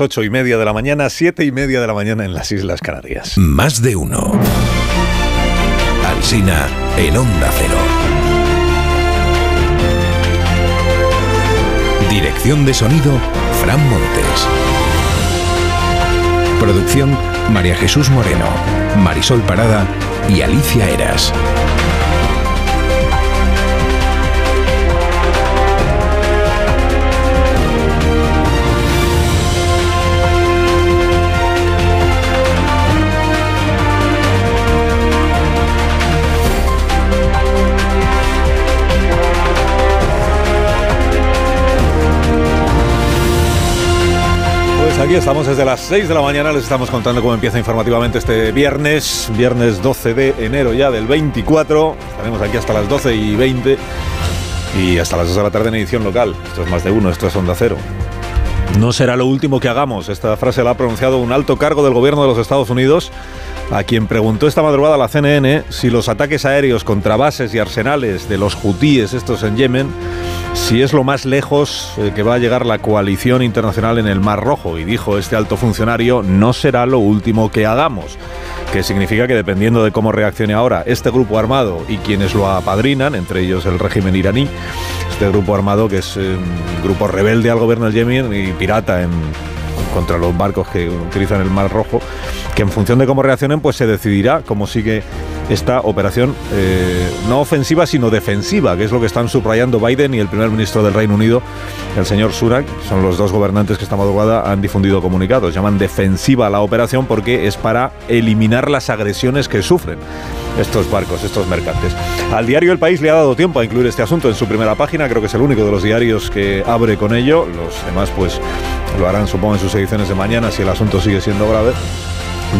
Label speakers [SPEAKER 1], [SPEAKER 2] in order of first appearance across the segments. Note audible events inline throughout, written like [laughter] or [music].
[SPEAKER 1] Ocho y media de la mañana, siete y media de la mañana en las Islas Canarias.
[SPEAKER 2] Más de uno. Alsina en Onda Cero. Dirección de sonido, Fran Montes. Producción, María Jesús Moreno, Marisol Parada y Alicia Eras.
[SPEAKER 1] Aquí estamos desde las 6 de la mañana, les estamos contando cómo empieza informativamente este viernes, viernes 12 de enero ya del 24. Estaremos aquí hasta las 12 y 20 y hasta las 2 de la tarde en edición local. Esto es más de uno, esto es Onda Cero. No será lo último que hagamos. Esta frase la ha pronunciado un alto cargo del gobierno de los Estados Unidos, a quien preguntó esta madrugada la CNN si los ataques aéreos contra bases y arsenales de los hutíes, estos en Yemen, si es lo más lejos eh, que va a llegar la coalición internacional en el Mar Rojo. Y dijo este alto funcionario, no será lo último que hagamos. Que significa que dependiendo de cómo reaccione ahora este grupo armado y quienes lo apadrinan, entre ellos el régimen iraní, este grupo armado que es eh, un grupo rebelde al gobierno del Yemen y pirata en, contra los barcos que utilizan el Mar Rojo, que en función de cómo reaccionen, pues se decidirá cómo sigue esta operación eh, no ofensiva, sino defensiva, que es lo que están subrayando Biden y el primer ministro del Reino Unido, el señor Sunak, son los dos gobernantes que esta madrugada han difundido comunicados. Llaman defensiva la operación porque es para eliminar las agresiones que sufren estos barcos, estos mercantes. Al diario El País le ha dado tiempo a incluir este asunto en su primera página, creo que es el único de los diarios que abre con ello, los demás pues lo harán supongo en sus ediciones de mañana si el asunto sigue siendo grave.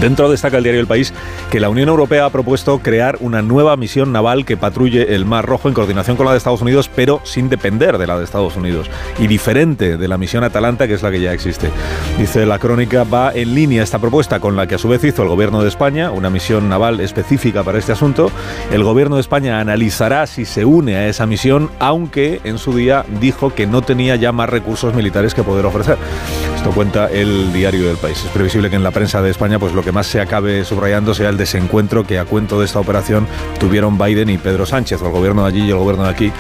[SPEAKER 1] Dentro destaca el diario El País que la Unión Europea ha propuesto crear una nueva misión naval que patrulle el Mar Rojo en coordinación con la de Estados Unidos, pero sin depender de la de Estados Unidos y diferente de la misión Atalanta, que es la que ya existe. Dice la crónica, va en línea esta propuesta con la que a su vez hizo el Gobierno de España, una misión naval específica para este asunto. El Gobierno de España analizará si se une a esa misión, aunque en su día dijo que no tenía ya más recursos militares que poder ofrecer. Esto cuenta el diario del país. Es previsible que en la prensa de España pues lo que más se acabe subrayando sea el desencuentro que a cuento de esta operación tuvieron Biden y Pedro Sánchez, o el gobierno de allí y el gobierno de aquí,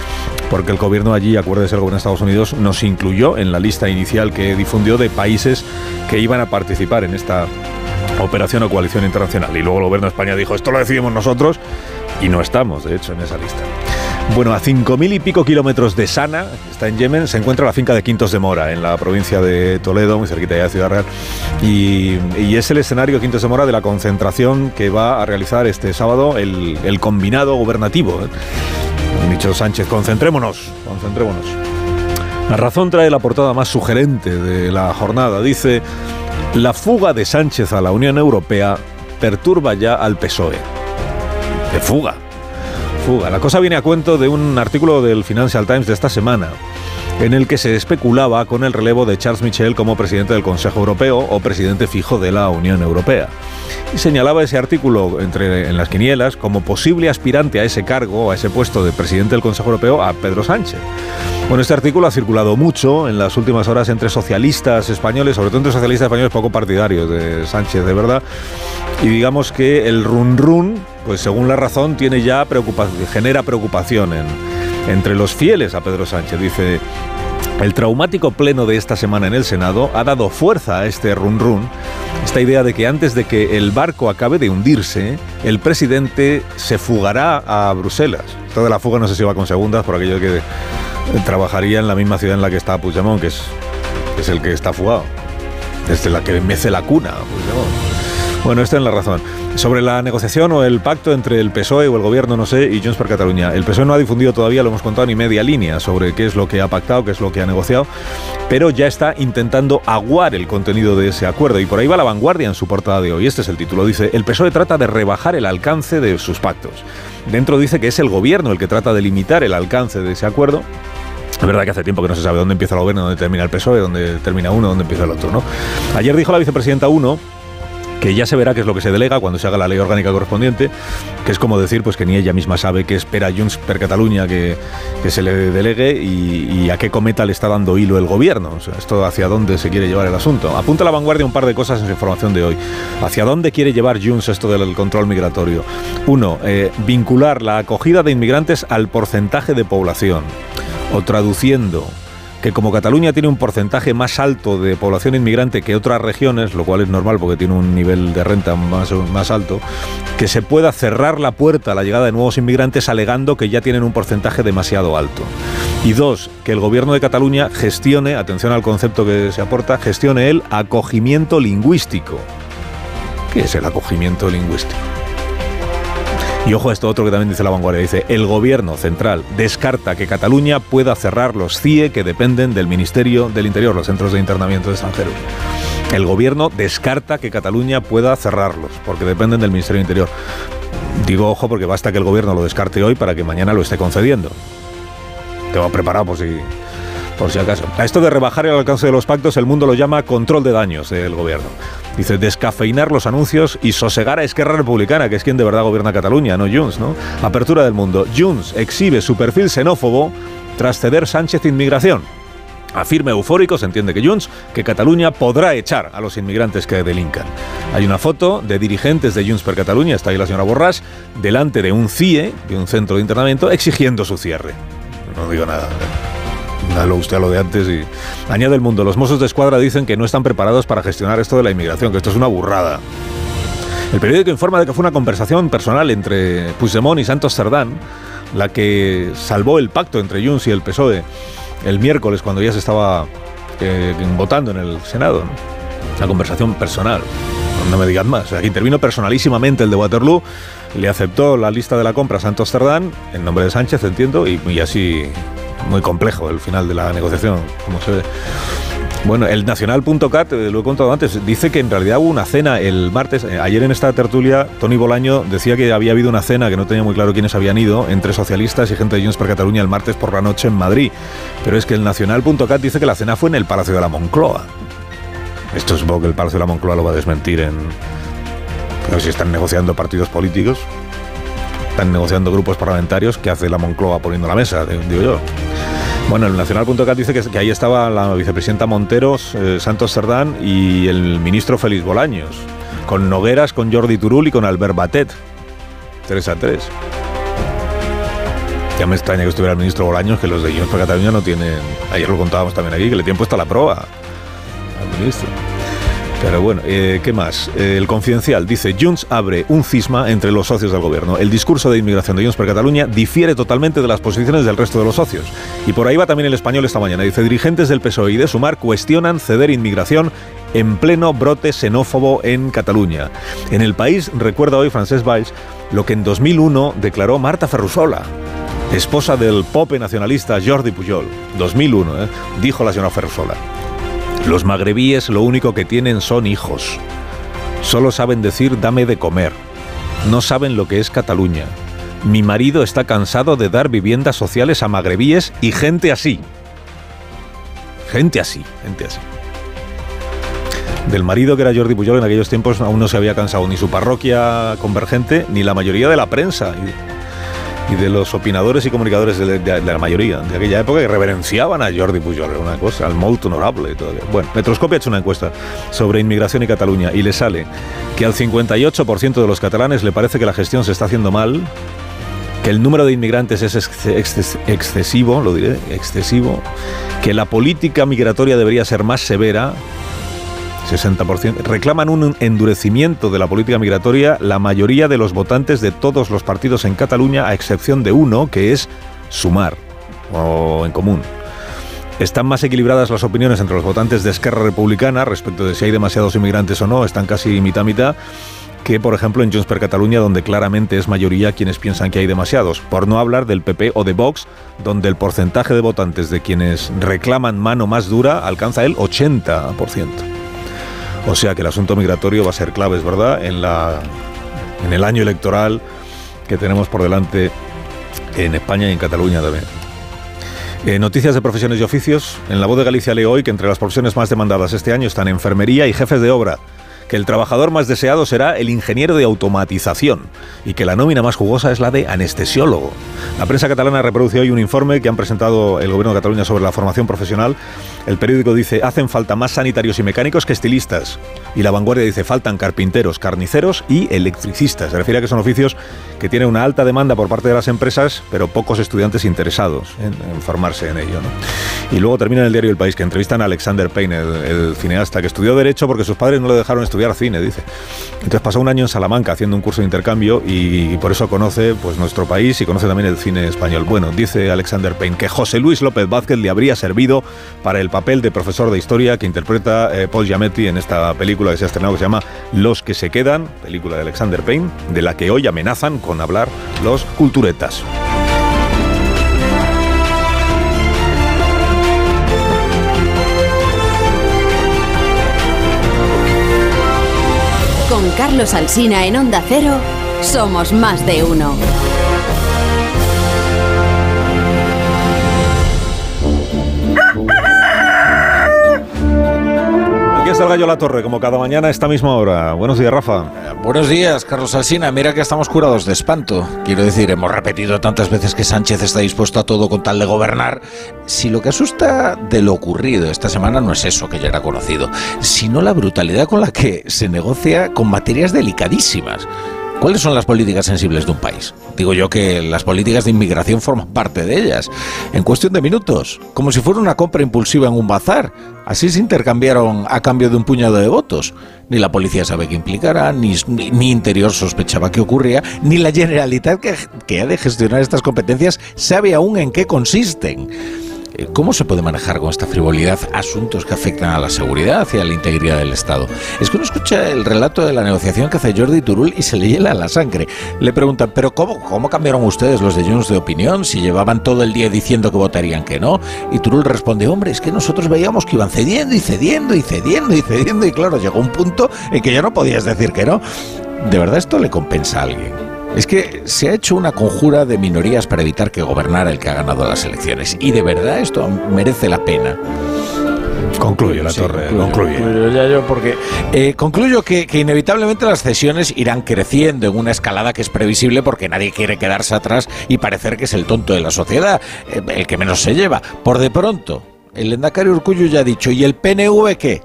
[SPEAKER 1] porque el gobierno de allí, acuérdese, el gobierno de Estados Unidos nos incluyó en la lista inicial que difundió de países que iban a participar en esta operación o coalición internacional. Y luego el gobierno de España dijo, esto lo decidimos nosotros, y no estamos, de hecho, en esa lista. Bueno, a cinco mil y pico kilómetros de Sana, está en Yemen, se encuentra la finca de Quintos de Mora, en la provincia de Toledo, muy cerquita de Ciudad Real. Y, y es el escenario Quintos de Mora de la concentración que va a realizar este sábado el, combinado gubernativo. Han dicho Sánchez, concentrémonos, concentrémonos. La razón trae la portada más sugerente de la jornada. Dice, la fuga de Sánchez a la Unión Europea perturba ya al PSOE. De fuga. La cosa viene a cuento de un artículo del Financial Times de esta semana en el que se especulaba con el relevo de Charles Michel como presidente del Consejo Europeo o presidente fijo de la Unión Europea. Y señalaba ese artículo entre, en las quinielas como posible aspirante a ese cargo, a ese puesto de presidente del Consejo Europeo, a Pedro Sánchez. Bueno, este artículo ha circulado mucho en las últimas horas entre socialistas españoles, sobre todo entre socialistas españoles poco partidarios de Sánchez, de verdad. Y digamos que el run run, pues según la razón, tiene ya preocupación, genera preocupación en, entre los fieles a Pedro Sánchez. Dice, el traumático pleno de esta semana en el Senado ha dado fuerza a este run run, esta idea de que antes de que el barco acabe de hundirse, el presidente se fugará a Bruselas. Esto de la fuga no sé si va con segundas, por aquello que trabajaría en la misma ciudad en la que está Puigdemont, que es, es el que está fugado, desde la que mece la cuna Puigdemont. Bueno, esta es la razón. Sobre la negociación o el pacto entre el PSOE o el gobierno, no sé, y Junts per Cataluña. El PSOE no ha difundido todavía, lo hemos contado, ni media línea sobre qué es lo que ha pactado, qué es lo que ha negociado, pero ya está intentando aguar el contenido de ese acuerdo. Y por ahí va la vanguardia en su portada de hoy. Este es el título. Dice, el PSOE trata de rebajar el alcance de sus pactos. Dentro dice que es el gobierno el que trata de limitar el alcance de ese acuerdo. Es verdad que hace tiempo que no se sabe dónde empieza el gobierno, dónde termina el PSOE, dónde termina uno, dónde empieza el otro, ¿no? Ayer dijo la vicepresidenta uno que ya se verá qué es lo que se delega cuando se haga la ley orgánica correspondiente, que es como decir pues que ni ella misma sabe qué espera Junts per Cataluña que, que se le delegue y, a qué cometa le está dando hilo el gobierno. O esto hacia dónde se quiere llevar el asunto. Apunta la vanguardia un par de cosas en su información de hoy. ¿Hacia dónde quiere llevar Junts esto del control migratorio? Uno, eh, vincular la acogida de inmigrantes al porcentaje de población. O traduciendo, que como Cataluña tiene un porcentaje más alto de población inmigrante que otras regiones, lo cual es normal porque tiene un nivel de renta más, más alto, que se pueda cerrar la puerta a la llegada de nuevos inmigrantes alegando que ya tienen un porcentaje demasiado alto. Y dos, que el gobierno de Cataluña gestione, atención al concepto que se aporta, gestione el acogimiento lingüístico. ¿Qué es el acogimiento lingüístico? Y ojo esto otro que también dice la vanguardia. Dice, el gobierno central descarta que Cataluña pueda cerrar los CIE que dependen del Ministerio del Interior, los centros de internamiento de extranjeros. El gobierno descarta que Cataluña pueda cerrarlos, porque dependen del Ministerio del Interior. Digo ojo porque basta que el gobierno lo descarte hoy para que mañana lo esté concediendo. Tengo preparado por si, por si acaso. A esto de rebajar el alcance de los pactos, el mundo lo llama control de daños del gobierno. Dice, descafeinar los anuncios y sosegar a Esquerra Republicana, que es quien de verdad gobierna Cataluña, no Junts, ¿no? Apertura del mundo. Junts exhibe su perfil xenófobo tras ceder Sánchez Inmigración. Afirma eufórico, se entiende que Junts, que Cataluña podrá echar a los inmigrantes que delincan. Hay una foto de dirigentes de Junts per Cataluña, está ahí la señora Borràs, delante de un CIE, de un centro de internamiento, exigiendo su cierre. No digo nada lo usted a lo de antes y añade el mundo. Los mozos de escuadra dicen que no están preparados para gestionar esto de la inmigración, que esto es una burrada. El periódico informa de que fue una conversación personal entre Puigdemont y Santos Cerdán la que salvó el pacto entre Junts y el PSOE el miércoles cuando ya se estaba eh, votando en el Senado. Una conversación personal. No me digan más. aquí intervino personalísimamente el de Waterloo, le aceptó la lista de la compra a Santos Cerdán, en nombre de Sánchez, entiendo, y así muy complejo el final de la negociación, como se ve. Bueno, el nacional.cat, eh, lo he contado antes, dice que en realidad hubo una cena el martes. Eh, ayer en esta tertulia, Tony Bolaño decía que había habido una cena, que no tenía muy claro quiénes habían ido, entre socialistas y gente de Junts per Cataluña el martes por la noche en Madrid. Pero es que el nacional.cat dice que la cena fue en el Palacio de la Moncloa. Esto es que el Palacio de la Moncloa lo va a desmentir en... Pero si están negociando partidos políticos, están negociando grupos parlamentarios, ¿qué hace la Moncloa poniendo la mesa? Digo yo. Bueno, el Nacional.cat dice que, ahí estaba la vicepresidenta Monteros, eh, Santos Cerdán y el ministro Félix Bolaños, con Nogueras, con Jordi Turul y con Albert Batet. 3 a 3. Ya me extraña que estuviera el ministro Bolaños, que los de Junts para Cataluña no tienen. Ayer lo contábamos también aquí, que le tienen puesto la prueba al ministro. Pero bueno, eh, ¿qué más? Eh, el Confidencial dice, Junts abre un cisma entre los socios del gobierno. El discurso de inmigración de Junts per Cataluña difiere totalmente de las posiciones del resto de los socios. Y por ahí va también el español esta mañana. Dice, dirigentes del PSOE y de Sumar cuestionan ceder inmigración en pleno brote xenófobo en Cataluña. En el país recuerda hoy Francesc Valls lo que en 2001 declaró Marta Ferrusola esposa del pope nacionalista Jordi Pujol. 2001, ¿eh? dijo la señora Ferrusola. Los magrebíes lo único que tienen son hijos. Solo saben decir dame de comer. No saben lo que es Cataluña. Mi marido está cansado de dar viviendas sociales a magrebíes y gente así. Gente así, gente así. Del marido que era Jordi Pujol en aquellos tiempos aún no se había cansado ni su parroquia convergente ni la mayoría de la prensa y de los opinadores y comunicadores de, la mayoría de aquella época que reverenciaban a Jordi Pujol, una cosa, al molt honorable todo. Bueno, Metroscopia ha hecho una encuesta sobre inmigración y Cataluña y le sale que al 58% de los catalanes le parece que la gestión se está haciendo mal, que el número de inmigrantes es excesivo, lo diré, excesivo, que la política migratoria debería ser más severa 60%. Reclaman un endurecimiento de la política migratoria la mayoría de los votantes de todos los partidos en Cataluña, a excepción de uno, que es Sumar, o en común. Están más equilibradas las opiniones entre los votantes de Esquerra Republicana respecto de si hay demasiados inmigrantes o no, están casi mitad mitad, que por ejemplo en Junts per Cataluña, donde claramente es mayoría quienes piensan que hay demasiados, por no hablar del PP o de Vox, donde el porcentaje de votantes de quienes reclaman mano más dura alcanza el 80%. O sea que el asunto migratorio va a ser clave, es verdad, en, la, en el año electoral que tenemos por delante en España y en Cataluña también. Eh, noticias de profesiones y oficios. En la voz de Galicia leo hoy que entre las profesiones más demandadas este año están enfermería y jefes de obra, que el trabajador más deseado será el ingeniero de automatización y que la nómina más jugosa es la de anestesiólogo. La prensa catalana reproduce hoy un informe que han presentado el gobierno de Cataluña sobre la formación profesional. El periódico dice, hacen falta más sanitarios y mecánicos que estilistas. Y la vanguardia dice, faltan carpinteros, carniceros y electricistas. Se refiere a que son oficios que tienen una alta demanda por parte de las empresas, pero pocos estudiantes interesados en, formarse en ello. Y luego termina en el diario El País que entrevistan a Alexander Payne, el, cineasta, que estudió Derecho porque sus padres no le dejaron estudiar cine, dice. Entonces pasó un año en Salamanca haciendo un curso de intercambio y, por eso conoce pues, nuestro país y conoce también el cine español. Bueno, dice Alexander Payne que José Luis López Vázquez le habría servido para el papel de profesor de historia que interpreta eh, Paul Giametti en esta película que se ha estrenado que se llama Los que se quedan, película de Alexander Payne, de la que hoy amenazan con hablar los culturetas.
[SPEAKER 3] Con Carlos Alsina en Onda Cero, somos más de uno.
[SPEAKER 1] está el gallo La Torre, como cada mañana a esta misma hora. Buenos días, Rafa.
[SPEAKER 4] Buenos días, Carlos Alsina. Mira que estamos curados de espanto. Quiero decir, hemos repetido tantas veces que Sánchez está dispuesto a todo con tal de gobernar. Si lo que asusta de lo ocurrido esta semana no es eso que ya era conocido, sino la brutalidad con la que se negocia con materias delicadísimas. ¿Cuáles son las políticas sensibles de un país? Digo yo que las políticas de inmigración forman parte de ellas. En cuestión de minutos, como si fuera una compra impulsiva en un bazar. Así se intercambiaron a cambio de un puñado de votos. Ni la policía sabe qué implicará, ni, ni, Interior sospechaba qué ocurría, ni la Generalitat que, que ha de gestionar estas competencias sabe aún en qué consisten. ¿Cómo se puede manejar con esta frivolidad asuntos que afectan a la seguridad y a la integridad del Estado? Es que uno escucha el relato de la negociación que hace Jordi Turul y se le hiela la sangre. Le preguntan, ¿pero cómo, cómo cambiaron ustedes los de Junts de opinión si llevaban todo el día diciendo que votarían que no? Y Turul responde, hombre, es que nosotros veíamos que iban cediendo y cediendo y cediendo y cediendo y claro, llegó un punto en que ya no podías decir que no. ¿De verdad esto le compensa a alguien? Es que se ha hecho una conjura de minorías para evitar que gobernara el que ha ganado las elecciones. Y de verdad esto merece la pena.
[SPEAKER 1] Concluye la torre, concluye.
[SPEAKER 4] yo porque eh, concluyo que, inevitablemente las cesiones irán creciendo en una escalada que es previsible porque nadie quiere quedarse atrás y parecer que es el tonto de la sociedad, eh, el que menos se lleva. Por de pronto, el Endacario Urcullo ya ha dicho, ¿y el PNV qué?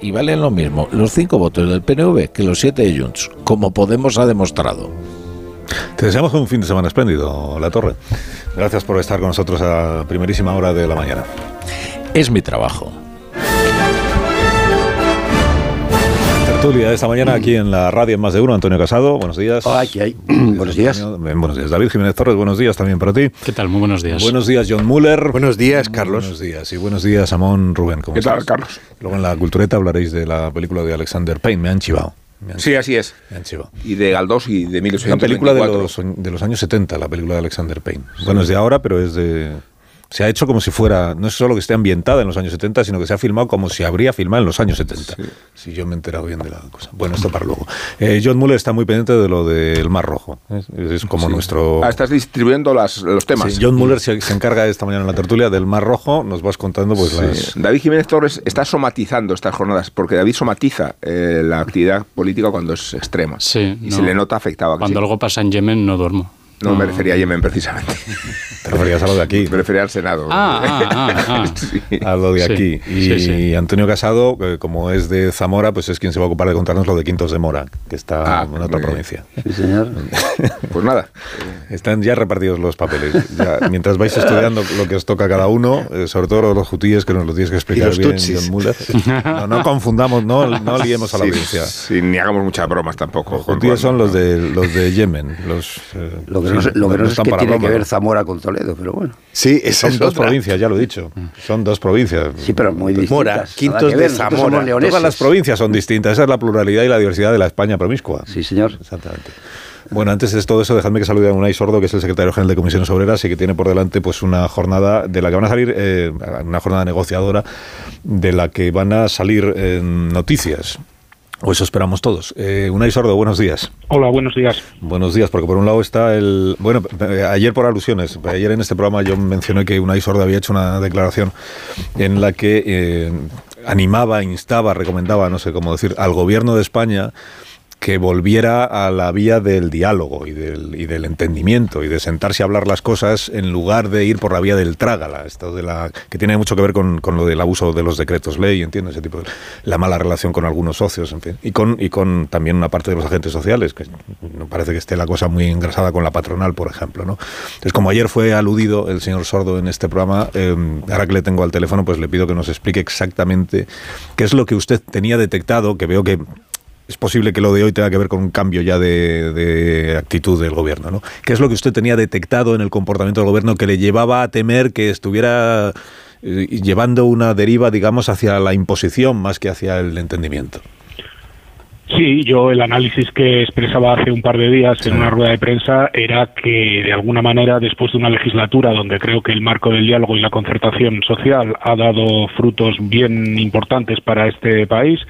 [SPEAKER 4] Y valen lo mismo los cinco votos del PNV que los siete de Junts, como Podemos ha demostrado.
[SPEAKER 1] Te deseamos un fin de semana espléndido, La Torre. Gracias por estar con nosotros a primerísima hora de la mañana.
[SPEAKER 4] Es mi trabajo.
[SPEAKER 1] Tertulia de esta mañana aquí en la radio en Más de Uno, Antonio Casado, buenos días.
[SPEAKER 5] Hola, aquí hay. buenos días.
[SPEAKER 1] buenos días. David Jiménez Torres, buenos días también para ti.
[SPEAKER 6] ¿Qué tal? Muy buenos días.
[SPEAKER 1] Buenos días, John Muller.
[SPEAKER 7] Buenos días, Carlos.
[SPEAKER 1] Buenos días. Y buenos días, Amón Rubén.
[SPEAKER 7] ¿Cómo ¿Qué tal, Carlos?
[SPEAKER 1] Luego en la cultureta hablaréis de la película de Alexander Payne, me han chivado.
[SPEAKER 7] Sí, así es. Y de Galdós y de 1824.
[SPEAKER 1] Una película de los, de los años 70, la película de Alexander Payne. Bueno, es de ahora, pero es de se ha hecho como si fuera, no es solo que esté ambientada en los años 70, sino que se ha filmado como si habría filmado en los años 70. Si yo me he enterado bien de la cosa. Bueno, esto para luego. Eh, John Muller está muy pendiente de lo del Mar Rojo. Es, como nuestro...
[SPEAKER 7] Ah, estás distribuyendo las, los temas.
[SPEAKER 1] John Muller se, encarga esta mañana en la tertulia del Mar Rojo. Nos vas contando pues las...
[SPEAKER 7] David Jiménez Torres está somatizando estas jornadas, porque David somatiza eh, la actividad política cuando es extrema.
[SPEAKER 6] Sí,
[SPEAKER 7] y se le nota afectado.
[SPEAKER 6] Cuando algo pasa en Yemen no duermo.
[SPEAKER 7] No, me refería a Yemen precisamente. [laughs]
[SPEAKER 1] Te referías a lo de aquí.
[SPEAKER 7] Me refería al Senado.
[SPEAKER 6] Ah, ah, ah,
[SPEAKER 1] ah. [laughs] A lo de aquí. Y, Antonio Casado, como es de Zamora, pues es quien se va a ocupar de contarnos lo de Quintos de Mora, que está en otra provincia.
[SPEAKER 5] Sí, señor. [laughs]
[SPEAKER 7] pues nada.
[SPEAKER 1] Están ya repartidos los papeles. mientras vais estudiando lo que os toca a cada uno, eh, sobre todo los jutíes, que nos lo tienes que explicar bien, John Muller. No, no, confundamos, no, no liemos a la audiencia.
[SPEAKER 7] Sí, ni hagamos muchas bromas tampoco.
[SPEAKER 1] Los jutíes son los de, los de Yemen. Los,
[SPEAKER 5] eh, lo que no, es que tiene que ver Zamora con Toledo, pero bueno.
[SPEAKER 1] Sí, son dos provincias, ya lo he dicho. Son dos provincias.
[SPEAKER 5] Sí, pero muy distintas.
[SPEAKER 1] Mora, Quintos de Zamora. Todas las provincias son distintas. Esa es la pluralidad y la diversidad de la España promiscua.
[SPEAKER 5] Sí, señor.
[SPEAKER 1] Exactamente. Bueno, antes de todo eso, dejadme que salude a Unai Sordo, que es el secretario general de Comisiones Obreras y que tiene por delante pues una jornada de la que van a salir, eh, una jornada negociadora de la que van a salir eh, noticias. O eso esperamos todos. Eh, Unai Sordo, buenos días.
[SPEAKER 8] Hola, buenos días.
[SPEAKER 1] Buenos días, porque por un lado está el... Bueno, eh, ayer por alusiones, ayer en este programa yo mencioné que Unai Sordo había hecho una declaración en la que... Eh, animaba, instaba, recomendaba, no sé cómo decir, al gobierno de España que volviera a la vía del diálogo y del, y del entendimiento y de sentarse a hablar las cosas en lugar de ir por la vía del trágala, esto de la que tiene mucho que ver con, con lo del abuso de los decretos ley, entiendo, ese tipo de la mala relación con algunos socios, en fin, y con y con también una parte de los agentes sociales, que no parece que esté la cosa muy engrasada con la patronal, por ejemplo, ¿no? Entonces, como ayer fue aludido el señor Sordo en este programa, eh, ahora que le tengo al teléfono, pues le pido que nos explique exactamente qué es lo que usted tenía detectado, que veo que es posible que lo de hoy tenga que ver con un cambio ya de, actitud del gobierno, ¿no? ¿Qué es lo que usted tenía detectado en el comportamiento del gobierno que le llevaba a temer que estuviera eh, llevando una deriva, digamos, hacia la imposición más que hacia el entendimiento?
[SPEAKER 8] Sí, yo el análisis que expresaba hace un par de días en una rueda de prensa era que de alguna manera después de una legislatura donde creo que el marco del diálogo y la concertación social ha dado frutos bien importantes para este país,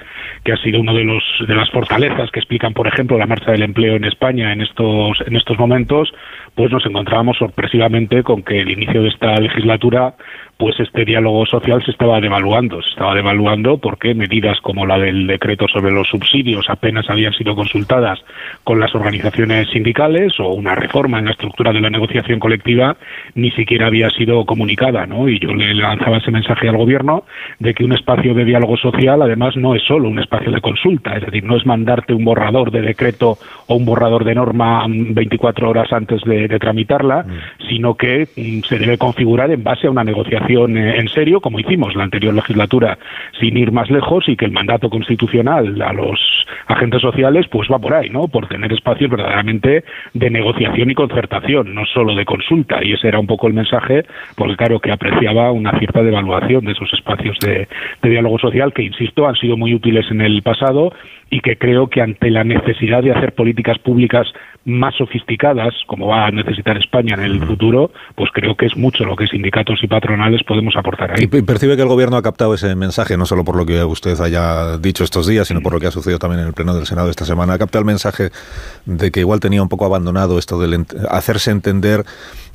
[SPEAKER 8] que ha sido uno de los de las fortalezas que explican, por ejemplo, la marcha del empleo en España en estos en estos momentos, pues nos encontrábamos sorpresivamente con que el inicio de esta legislatura pues este diálogo social se estaba devaluando. Se estaba devaluando porque medidas como la del decreto sobre los subsidios apenas habían sido consultadas con las organizaciones sindicales o una reforma en la estructura de la negociación colectiva ni siquiera había sido comunicada, ¿no? Y yo le lanzaba ese mensaje al gobierno de que un espacio de diálogo social además no es solo un espacio de consulta, es decir, no es mandarte un borrador de decreto o un borrador de norma 24 horas antes de, tramitarla, mm. sino que mm, se debe configurar en base a una negociación en serio, como hicimos la anterior legislatura, sin ir más lejos y que el mandato constitucional a los agentes sociales pues va por ahí, ¿no? Por tener espacios verdaderamente de negociación y concertación, no solo de consulta. Y ese era un poco el mensaje, porque claro que apreciaba una cierta devaluación de esos espacios de diálogo social que, insisto, han sido muy útiles en el pasado y que creo que ante la necesidad de hacer políticas públicas más sofisticadas, como va a necesitar España en el futuro, pues creo que es mucho lo que sindicatos y patronales podemos aportar ahí.
[SPEAKER 1] Y percibe que el gobierno ha captado ese mensaje, no solo por lo que usted haya dicho estos días, sino por lo que ha sucedido también en el Pleno del Senado esta semana. Ha captado el mensaje de que igual tenía un poco abandonado esto de hacerse entender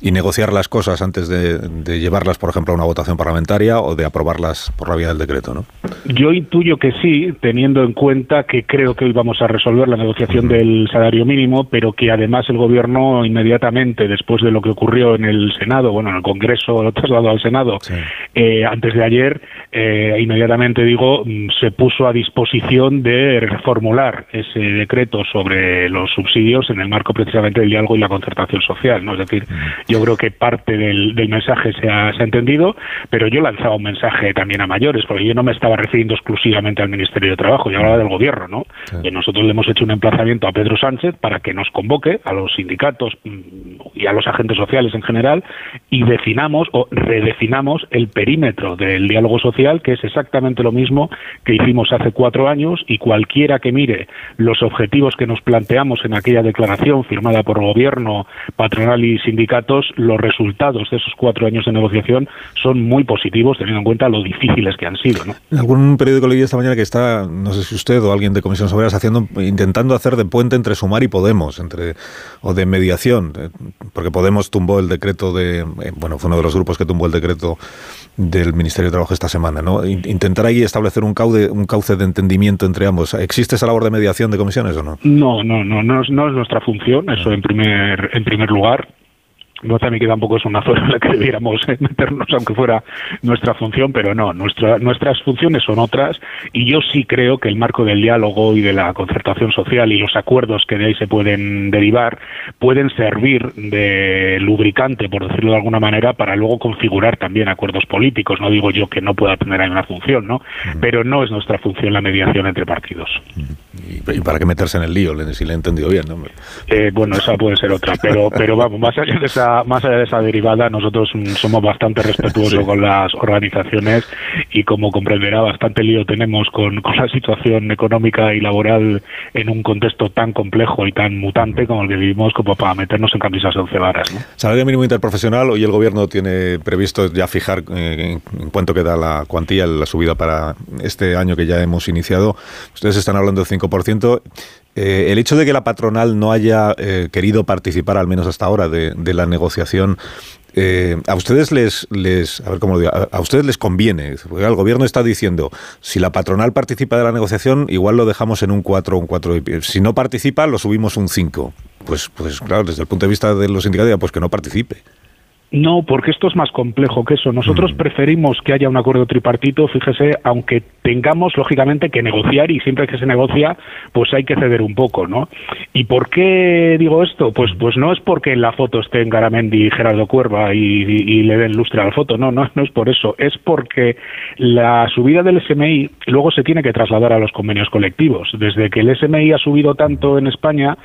[SPEAKER 1] y negociar las cosas antes de, llevarlas, por ejemplo, a una votación parlamentaria o de aprobarlas por la vía del decreto, ¿no?
[SPEAKER 8] Yo intuyo que sí, teniendo en cuenta que creo que hoy vamos a resolver la negociación del salario mínimo, pero que además el Gobierno inmediatamente, después de lo que ocurrió en el Senado, bueno, en el Congreso lo trasladado al Senado, eh, antes de ayer, eh, inmediatamente digo, mm, se puso a disposición de reformular ese decreto sobre los subsidios en el marco precisamente del diálogo y la concertación social, ¿no? Es decir, yo creo que parte del, mensaje se ha, entendido, pero yo lanzaba un mensaje también a mayores, porque yo no me estaba refiriendo exclusivamente al Ministerio de Trabajo, yo hablaba del Gobierno, ¿no? Que nosotros le hemos hecho un emplazamiento a Pedro Sánchez para que nos convoque a los sindicatos mm, y a los agentes sociales en general y definamos o redefinamos el perímetro del diálogo social, que es exactamente lo mismo que hicimos hace cuatro años y cualquiera que mire los objetivos que nos planteamos en aquella declaración firmada por Gobierno, patronal y sindicatos, los resultados de esos cuatro años de negociación son muy positivos, teniendo en cuenta lo difíciles que han sido. ¿no?
[SPEAKER 1] Algún periódico leí esta mañana que está, no sé si usted o alguien de Comisión Obreras, haciendo, intentando hacer de puente entre Sumar y Podemos, o de mediación, eh, porque Podemos tumbó el decreto de, eh, bueno, fue uno de los grupos que tumbó el decreto del Ministerio de Trabajo esta semana, ¿no? Intentar ahí establecer un cauce, un cauce de entendimiento entre ambos. ¿Existe esa labor de mediación de comisiones o no?
[SPEAKER 8] No, no, no, no no es nuestra función, eso en primer, en primer lugar no también que tampoco es una zona en la que debiéramos [laughs] meternos, aunque fuera nuestra función, pero no, nuestra, nuestras funciones son otras y yo sí creo que el marco del diálogo y de la concertación social y los acuerdos que de ahí se pueden derivar pueden servir de lubricante, por decirlo de alguna manera, para luego configurar también acuerdos políticos. No digo yo que no pueda tener ahí una función, ¿no? Pero no es nuestra función la mediación entre partidos.
[SPEAKER 1] ¿Y para qué meterse en el lío, si le he entendido bien? ¿no?
[SPEAKER 8] Eh, bueno, esa puede ser otra, pero, pero vamos, más allá de esa más allá de esa derivada, nosotros somos bastante respetuosos [laughs] con las organizaciones y como comprenderá, bastante lío tenemos [laughs] con, la situación económica y laboral en un contexto tan complejo y tan mutante como el que vivimos como para meternos en camisas de once varas. ¿no?
[SPEAKER 1] Salario mínimo interprofesional, hoy el gobierno tiene previsto ya fijar eh, en cuánto queda la cuantía, la subida para este año que ya hemos iniciado. Ustedes están hablando del 5%. Eh, el hecho de que la patronal no haya eh, querido participar, al menos hasta ahora, de, la negociación, eh, a ustedes les, les a ver cómo digo, a, ustedes les conviene, el gobierno está diciendo, si la patronal participa de la negociación, igual lo dejamos en un 4 un 4 si no participa, lo subimos un 5. Pues, pues claro, desde el punto de vista de los sindicatos, pues que no participe.
[SPEAKER 8] No, porque esto es más complejo que eso. Nosotros mm. preferimos que haya un acuerdo tripartito, fíjese, aunque tengamos lógicamente que negociar y siempre que se negocia, pues hay que ceder un poco, ¿no? ¿Y por qué digo esto? Pues pues no es porque en la foto estén Garamendi y Gerardo Cuerva y, le den lustre a la foto, no, no, no es por eso, es porque la subida del SMI luego se tiene que trasladar a los convenios colectivos. Desde que el SMI ha subido tanto en España,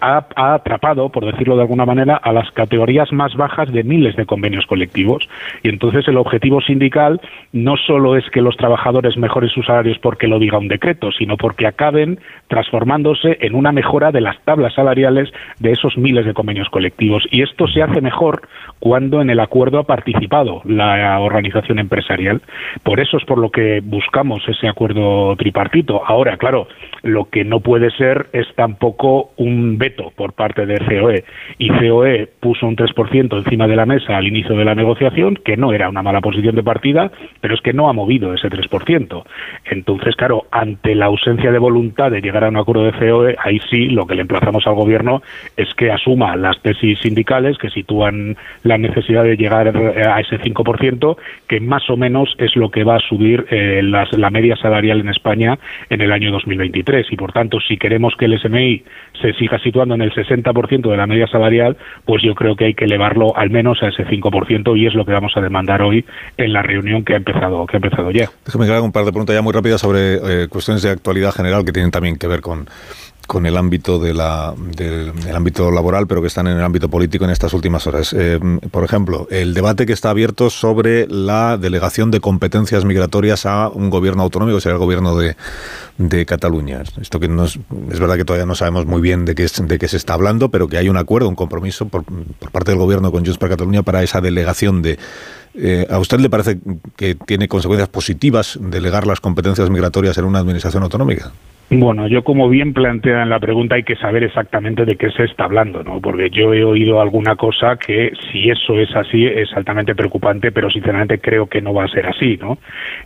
[SPEAKER 8] ha, ha atrapado, por decirlo de alguna manera, a las categorías más bajas de miles de convenios colectivos. Y entonces el objetivo sindical no solo es que los trabajadores mejoren sus salarios porque lo diga un decreto, sino porque acaben transformándose en una mejora de las tablas salariales de esos miles de convenios colectivos. Y esto se hace mejor cuando en el acuerdo ha participado la organización empresarial. Por eso es por lo que buscamos ese acuerdo tripartito. Ahora, claro, lo que no puede ser es tampoco un veto por parte de COE. Y COE puso un 3% encima de la mesa al inicio de la negociación, que no era una mala posición de partida, pero es que no ha movido ese 3%. Entonces, claro, ante la ausencia de voluntad de llegar a un acuerdo de COE, ahí sí lo que le emplazamos al gobierno es que asuma las tesis sindicales que sitúan la necesidad de llegar a ese 5%, que más o menos es lo que va a subir eh, la media salarial en España en el año 2023. Y por tanto, si queremos que el SMI se siga situando en el 60% de la media salarial, pues yo creo que hay que elevarlo al menos a ese 5% y es lo que vamos a demandar hoy en la reunión que ha empezado, que ha empezado ya.
[SPEAKER 1] Déjame que haga un par de preguntas ya muy rápidas sobre eh, cuestiones de actualidad general que tienen también que ver con con el ámbito de la, del, ámbito laboral, pero que están en el ámbito político en estas últimas horas. Eh, por ejemplo, el debate que está abierto sobre la delegación de competencias migratorias a un gobierno autonómico, sea el gobierno de, de Cataluña. Esto que no es, es, verdad que todavía no sabemos muy bien de qué, de qué se está hablando, pero que hay un acuerdo, un compromiso por, por parte del gobierno con Junts para Cataluña para esa delegación de eh, ¿A usted le parece que tiene consecuencias positivas delegar las competencias migratorias en una administración autonómica?
[SPEAKER 8] Bueno, yo como bien plantea en la pregunta hay que saber exactamente de qué se está hablando, ¿no? Porque yo he oído alguna cosa que si eso es así es altamente preocupante, pero sinceramente creo que no va a ser así, ¿no?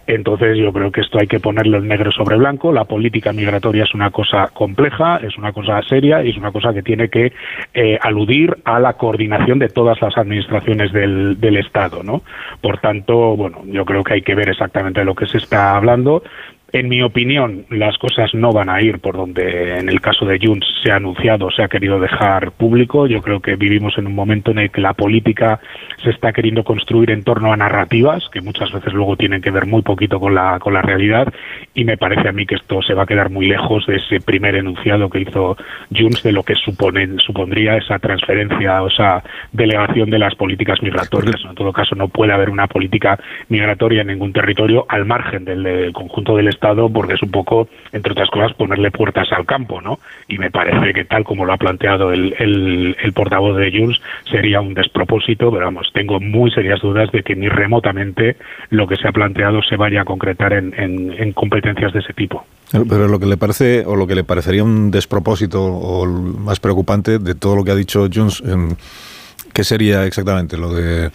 [SPEAKER 8] Entonces yo creo que esto hay que ponerlo en negro sobre blanco. La política migratoria es una cosa compleja, es una cosa seria y es una cosa que tiene que eh, aludir a la coordinación de todas las administraciones del, del Estado, ¿no? Por tanto, bueno, yo creo que hay que ver exactamente de lo que se está hablando. En mi opinión, las cosas no van a ir por donde en el caso de Junts se ha anunciado, se ha querido dejar público. Yo creo que vivimos en un momento en el que la política se está queriendo construir en torno a narrativas, que muchas veces luego tienen que ver muy poquito con la, con la realidad, y me parece a mí que esto se va a quedar muy lejos de ese primer enunciado que hizo Junts de lo que supone, supondría esa transferencia o esa delegación de las políticas migratorias. En todo caso, no puede haber una política migratoria en ningún territorio al margen del, del conjunto del Estado porque es un poco, entre otras cosas, ponerle puertas al campo, ¿no? Y me parece que tal como lo ha planteado el, el, portavoz de Junts sería un despropósito, pero vamos, tengo muy serias dudas de que ni remotamente lo que se ha planteado se vaya a concretar en, en, competencias de ese tipo.
[SPEAKER 1] Pero lo que le parece, o lo que le parecería un despropósito o más preocupante de todo lo que ha dicho Junts, ¿qué sería exactamente lo de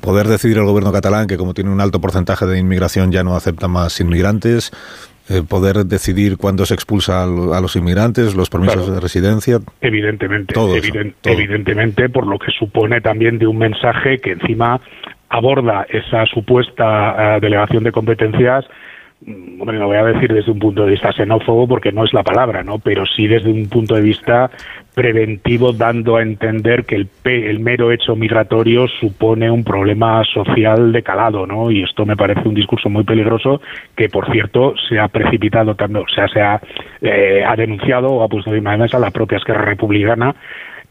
[SPEAKER 1] poder decidir el gobierno catalán que como tiene un alto porcentaje de inmigración ya no acepta más inmigrantes, eh, poder decidir cuándo se expulsa a los inmigrantes, los permisos de residencia.
[SPEAKER 8] Evidentemente, evidentemente, por lo que supone también de un mensaje que encima aborda esa supuesta eh, delegación de competencias mm, hombre, no voy a decir desde un punto de vista xenófobo porque no es la palabra, ¿no? Pero sí desde un punto de vista preventivo dando a entender que el, el mero hecho migratorio supone un problema social de calado, ¿no? Y esto me parece un discurso muy peligroso que, por cierto, se ha precipitado también, o sea, se ha, eh, ha denunciado o ha puesto de mesa la propia Esquerra Republicana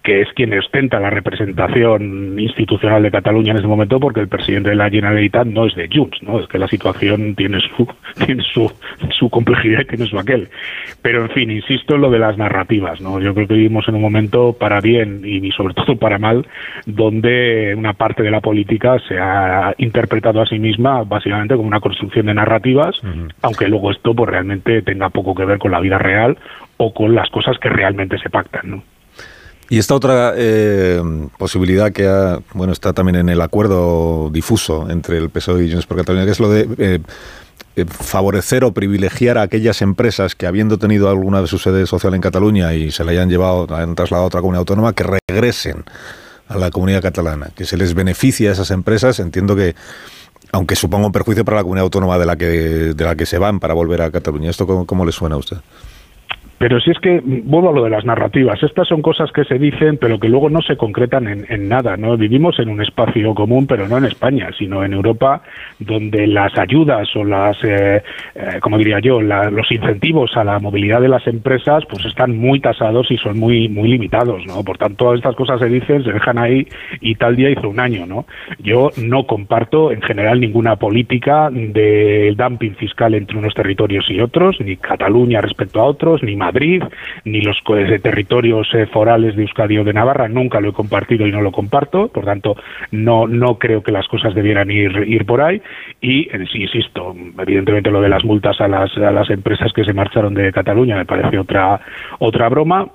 [SPEAKER 8] que es quien ostenta la representación institucional de Cataluña en este momento, porque el presidente de la Generalitat no es de Junts, ¿no? Es que la situación tiene su, [laughs] tiene su, su complejidad y tiene su aquel. Pero, en fin, insisto en lo de las narrativas, ¿no? Yo creo que vivimos en un momento para bien y sobre todo para mal, donde una parte de la política se ha interpretado a sí misma básicamente como una construcción de narrativas, aunque luego esto pues realmente tenga poco que ver con la vida real o con las cosas que realmente se pactan, ¿no?
[SPEAKER 1] Y esta otra eh, posibilidad que bueno está también en el acuerdo difuso entre el PSOE y Junts por Cataluña, que es lo de eh, eh, favorecer o privilegiar a aquellas empresas que habiendo tenido alguna de su sede social en Cataluña y se la hayan llevado, hayan trasladado a otra comunidad autónoma, que regresen a la comunidad catalana, que se les beneficie a esas empresas. Entiendo que aunque suponga un perjuicio para la comunidad autónoma de la que de la que se van para volver a Cataluña. ¿Esto cómo, cómo le suena a usted?
[SPEAKER 8] Pero si es que, vuelvo a lo de las narrativas, estas son cosas que se dicen, pero que luego no se concretan en, nada, ¿no? Vivimos en un espacio común, pero no en España, sino en Europa, donde las ayudas o las, eh, eh, como diría yo, los incentivos a la movilidad de las empresas, pues están muy tasados y son muy, muy limitados, ¿no? Por tanto, todas estas cosas se dicen, se dejan ahí y tal día hizo un año, ¿no? Yo no comparto en general ninguna política de dumping fiscal entre unos territorios y otros, ni Cataluña respecto a otros, ni ni los de territorios eh, forales de Euskadi o de Navarra, nunca lo he compartido y no lo comparto, por tanto, no, no creo que las cosas debieran ir, ir por ahí. Y, eh, insisto, evidentemente lo de las multas a las, a las empresas que se marcharon de Cataluña me parece otra, otra broma,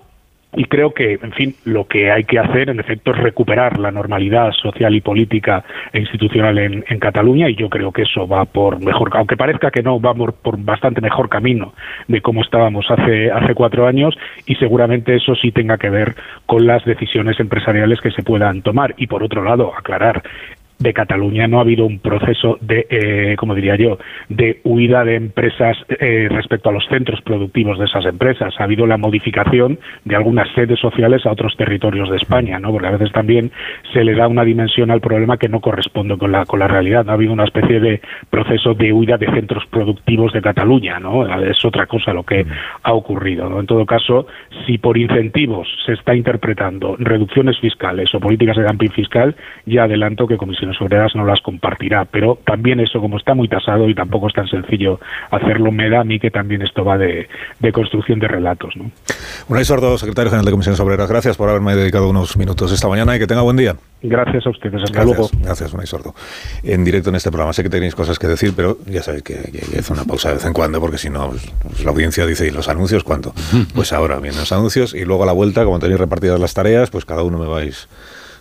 [SPEAKER 8] y creo que, en fin, lo que hay que hacer, en efecto, es recuperar la normalidad social y política e institucional en, Cataluña y yo creo que eso va por mejor, aunque parezca que no, va por, bastante mejor camino de cómo estábamos hace, hace cuatro años y seguramente eso sí tenga que ver con las decisiones empresariales que se puedan tomar. Y por otro lado, aclarar, de Cataluña no ha habido un proceso de, eh, como diría yo, de huida de empresas eh, respecto a los centros productivos de esas empresas. Ha habido la modificación de algunas sedes sociales a otros territorios de España, ¿no? Porque a veces también se le da una dimensión al problema que no corresponde con la, con la realidad. Ha habido una especie de proceso de huida de centros productivos de Cataluña, ¿no? Es otra cosa lo que ha ocurrido, ¿no? En todo caso, si por incentivos se está interpretando reducciones fiscales o políticas de dumping fiscal, ya adelanto que Comisión Obreras no las compartirá, pero también eso como está muy tasado y tampoco es tan sencillo hacerlo, me da a mí que también esto va de, construcción de relatos. ¿no?
[SPEAKER 1] Unai Sordo, secretario general de Comisiones Obreras, gracias por haberme dedicado unos minutos esta mañana y que tenga buen día.
[SPEAKER 8] Gracias a ustedes, hasta luego.
[SPEAKER 1] Gracias, Unai Sordo. En directo en este programa, sé que tenéis cosas que decir, pero ya sabéis que, hay que hacer una pausa de vez en cuando, porque si no, pues, pues la audiencia dice, ¿y los anuncios cuánto? [laughs] Pues ahora vienen los anuncios y luego a la vuelta, como tenéis repartidas las tareas, pues cada uno me vais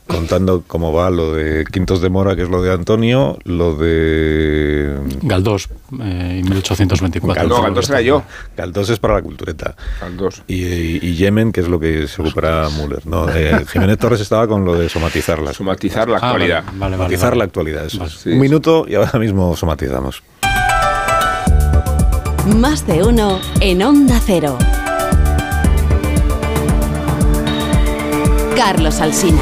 [SPEAKER 1] contando cómo va lo de Quintos de Mora, que es lo de Antonio, lo de...
[SPEAKER 6] Galdós, eh, 1824.
[SPEAKER 7] no, Galdós era yo.
[SPEAKER 1] Galdós es para la cultureta.
[SPEAKER 7] Galdós.
[SPEAKER 1] Y, Yemen, que es lo que se ocupará Müller. No, eh, Jiménez Torres estaba con lo de somatizarla.
[SPEAKER 7] Somatizar la ah, actualidad.
[SPEAKER 1] somatizar la actualidad, eso. Un minuto y ahora mismo somatizamos.
[SPEAKER 3] Más de uno en Onda Cero. Carlos Alsina.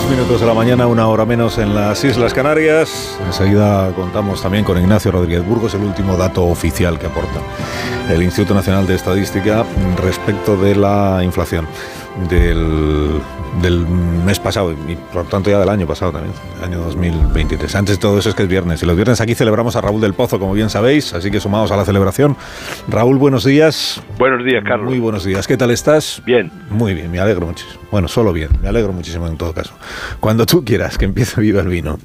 [SPEAKER 1] Tres minutos de la mañana, una hora menos en las Islas Canarias. Enseguida contamos también con Ignacio Rodríguez Burgos, el último dato oficial que aporta el Instituto Nacional de Estadística respecto de la inflación del, mes pasado y por tanto ya del año pasado también, año 2023. Antes de todo eso es que es viernes y los viernes aquí celebramos a Raúl del Pozo, como bien sabéis, así que sumados a la celebración. Raúl, buenos días.
[SPEAKER 9] Buenos días, Carlos.
[SPEAKER 1] Muy buenos días. ¿Qué tal estás?
[SPEAKER 9] Bien.
[SPEAKER 1] Muy bien, me alegro muchísimo. Bueno, solo bien, me alegro muchísimo en todo caso. Cuando tú quieras, que empiece [laughs] viva el vino.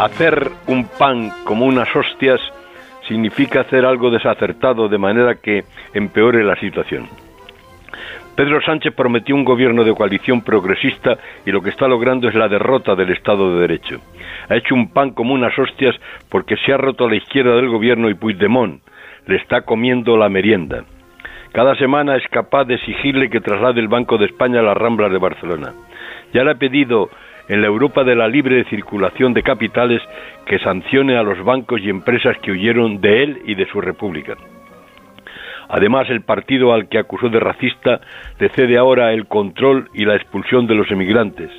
[SPEAKER 9] Hacer un pan como unas hostias significa hacer algo desacertado de manera que empeore la situación. Pedro Sánchez prometió un gobierno de coalición progresista y lo que está logrando es la derrota del Estado de Derecho. Ha hecho un pan como unas hostias porque se ha roto a la izquierda del gobierno y Puigdemont le está comiendo la merienda. Cada semana es capaz de exigirle que traslade el Banco de España a las Ramblas de Barcelona. Ya le ha pedido en la Europa de la libre circulación de capitales que sancione a los bancos y empresas que huyeron de él y de su república. Además, el partido al que acusó de racista le cede ahora el control y la expulsión de los emigrantes.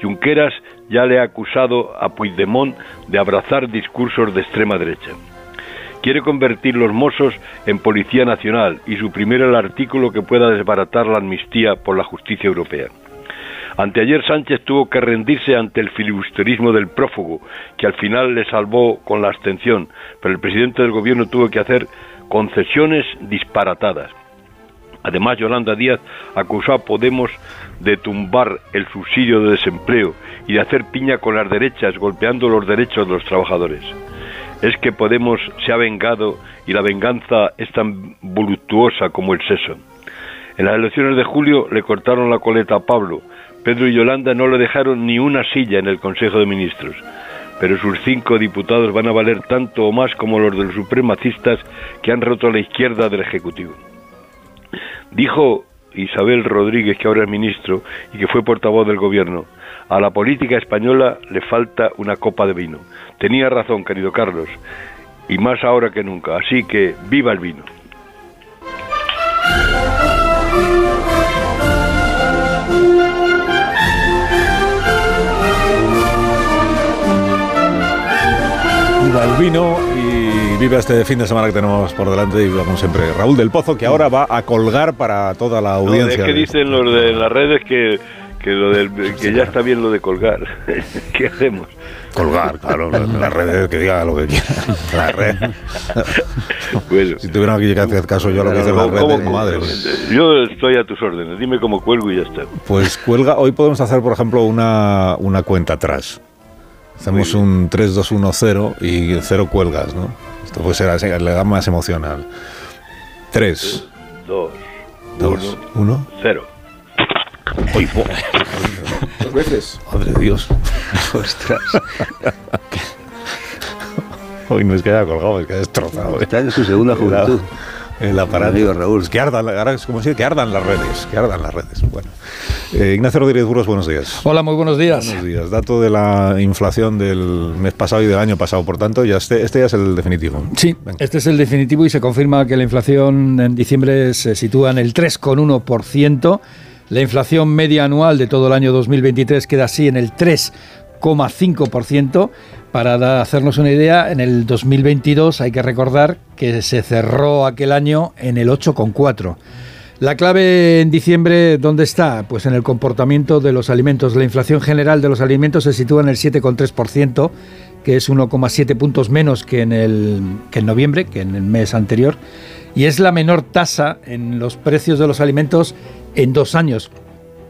[SPEAKER 9] Junqueras ya le ha acusado a Puigdemont de abrazar discursos de extrema derecha. Quiere convertir los Mossos en Policía Nacional y suprimir el artículo que pueda desbaratar la amnistía por la justicia europea. Anteayer Sánchez tuvo que rendirse ante el filibusterismo del prófugo, que al final le salvó con la abstención, pero el presidente del gobierno tuvo que hacer concesiones disparatadas. Además, Yolanda Díaz acusó a Podemos de tumbar el subsidio de desempleo y de hacer piña con las derechas, golpeando los derechos de los trabajadores. Es que Podemos se ha vengado y la venganza es tan voluptuosa como el seso. En las elecciones de julio le cortaron la coleta a Pablo. Pedro y Yolanda no le dejaron ni una silla en el Consejo de Ministros pero sus cinco diputados van a valer tanto o más como los de los supremacistas que han roto a la izquierda del Ejecutivo. Dijo Isabel Rodríguez, que ahora es ministro y que fue portavoz del gobierno, a la política española le falta una copa de vino. Tenía razón, querido Carlos, y más ahora que nunca, así que viva el vino.
[SPEAKER 1] Viva el vino y viva este fin de semana que tenemos por delante y vamos siempre Raúl del Pozo que ahora va a colgar para toda la audiencia.
[SPEAKER 9] No, es que dicen los de las redes que, que, lo del, que ya está bien lo de colgar. [laughs] ¿Qué hacemos?
[SPEAKER 1] Colgar, claro, [laughs] las redes que diga lo que quiera. [laughs] La red. bueno, si tuvieran que hacer caso yo a lo que dicen las redes, madre.
[SPEAKER 9] Yo estoy a tus órdenes, dime cómo cuelgo y ya está.
[SPEAKER 1] Pues cuelga, hoy podemos hacer, por ejemplo, una, una cuenta atrás. Hacemos un 3-2-1-0 y cero cuelgas, ¿no? Esto puede ser, le da más emocional. 3,
[SPEAKER 9] 2,
[SPEAKER 1] 1,
[SPEAKER 9] 0.
[SPEAKER 1] ¡Uy,
[SPEAKER 7] Dos veces.
[SPEAKER 1] Madre de Dios. [laughs]
[SPEAKER 5] Ostras.
[SPEAKER 1] Hoy no es que haya colgado, es que ha destrozado. ¿eh?
[SPEAKER 5] Está en su segunda juventud.
[SPEAKER 1] El aparato.
[SPEAKER 5] Raúl.
[SPEAKER 1] Que ardan, como decir, que ardan las redes, que ardan las redes. Bueno. Eh, Ignacio Rodríguez Burros, buenos días.
[SPEAKER 10] Hola, muy buenos días.
[SPEAKER 1] Buenos días. Dato de la inflación del mes pasado y del año pasado, por tanto, ya este, este ya es el definitivo.
[SPEAKER 10] Sí, Venga. este es el definitivo y se confirma que la inflación en diciembre se sitúa en el 3,1%. La inflación media anual de todo el año 2023 queda así en el 3,5%. Para hacernos una idea, en el 2022 hay que recordar que se cerró aquel año en el 8,4%. La clave en diciembre, ¿dónde está? Pues en el comportamiento de los alimentos. La inflación general de los alimentos se sitúa en el 7,3%, que es 1,7 puntos menos que en, el, que en noviembre, que en el mes anterior, y es la menor tasa en los precios de los alimentos en dos años.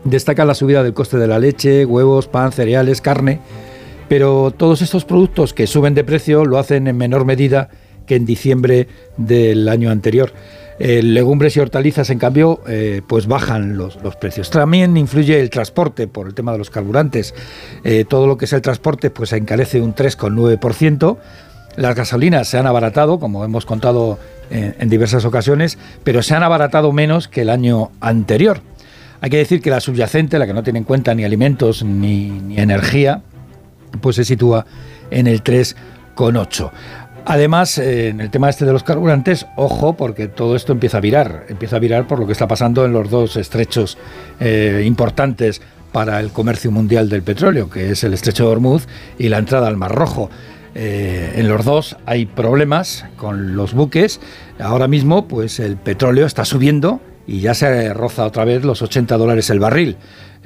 [SPEAKER 10] Destaca la subida del coste de la leche, huevos, pan, cereales, carne, pero todos estos productos que suben de precio lo hacen en menor medida que en diciembre del año anterior. Eh, legumbres y hortalizas, en cambio, eh, pues bajan los, los, precios. También influye el transporte por el tema de los carburantes. Eh, todo lo que es el transporte pues se encarece un 3,9%. Las gasolinas se han abaratado, como hemos contado en, diversas ocasiones, pero se han abaratado menos que el año anterior. Hay que decir que la subyacente, la que no tiene en cuenta ni alimentos ni energía, pues se sitúa en el 3,8. Además, eh, en el tema este de los carburantes, ojo, porque todo esto empieza a virar, empieza a virar por lo que está pasando en los dos estrechos eh, importantes para el comercio mundial del petróleo, que es el estrecho de Hormuz y la entrada al Mar Rojo. Eh, en los dos hay problemas con los buques. Ahora mismo, pues el petróleo está subiendo y ya se roza otra vez los 80 dólares el barril.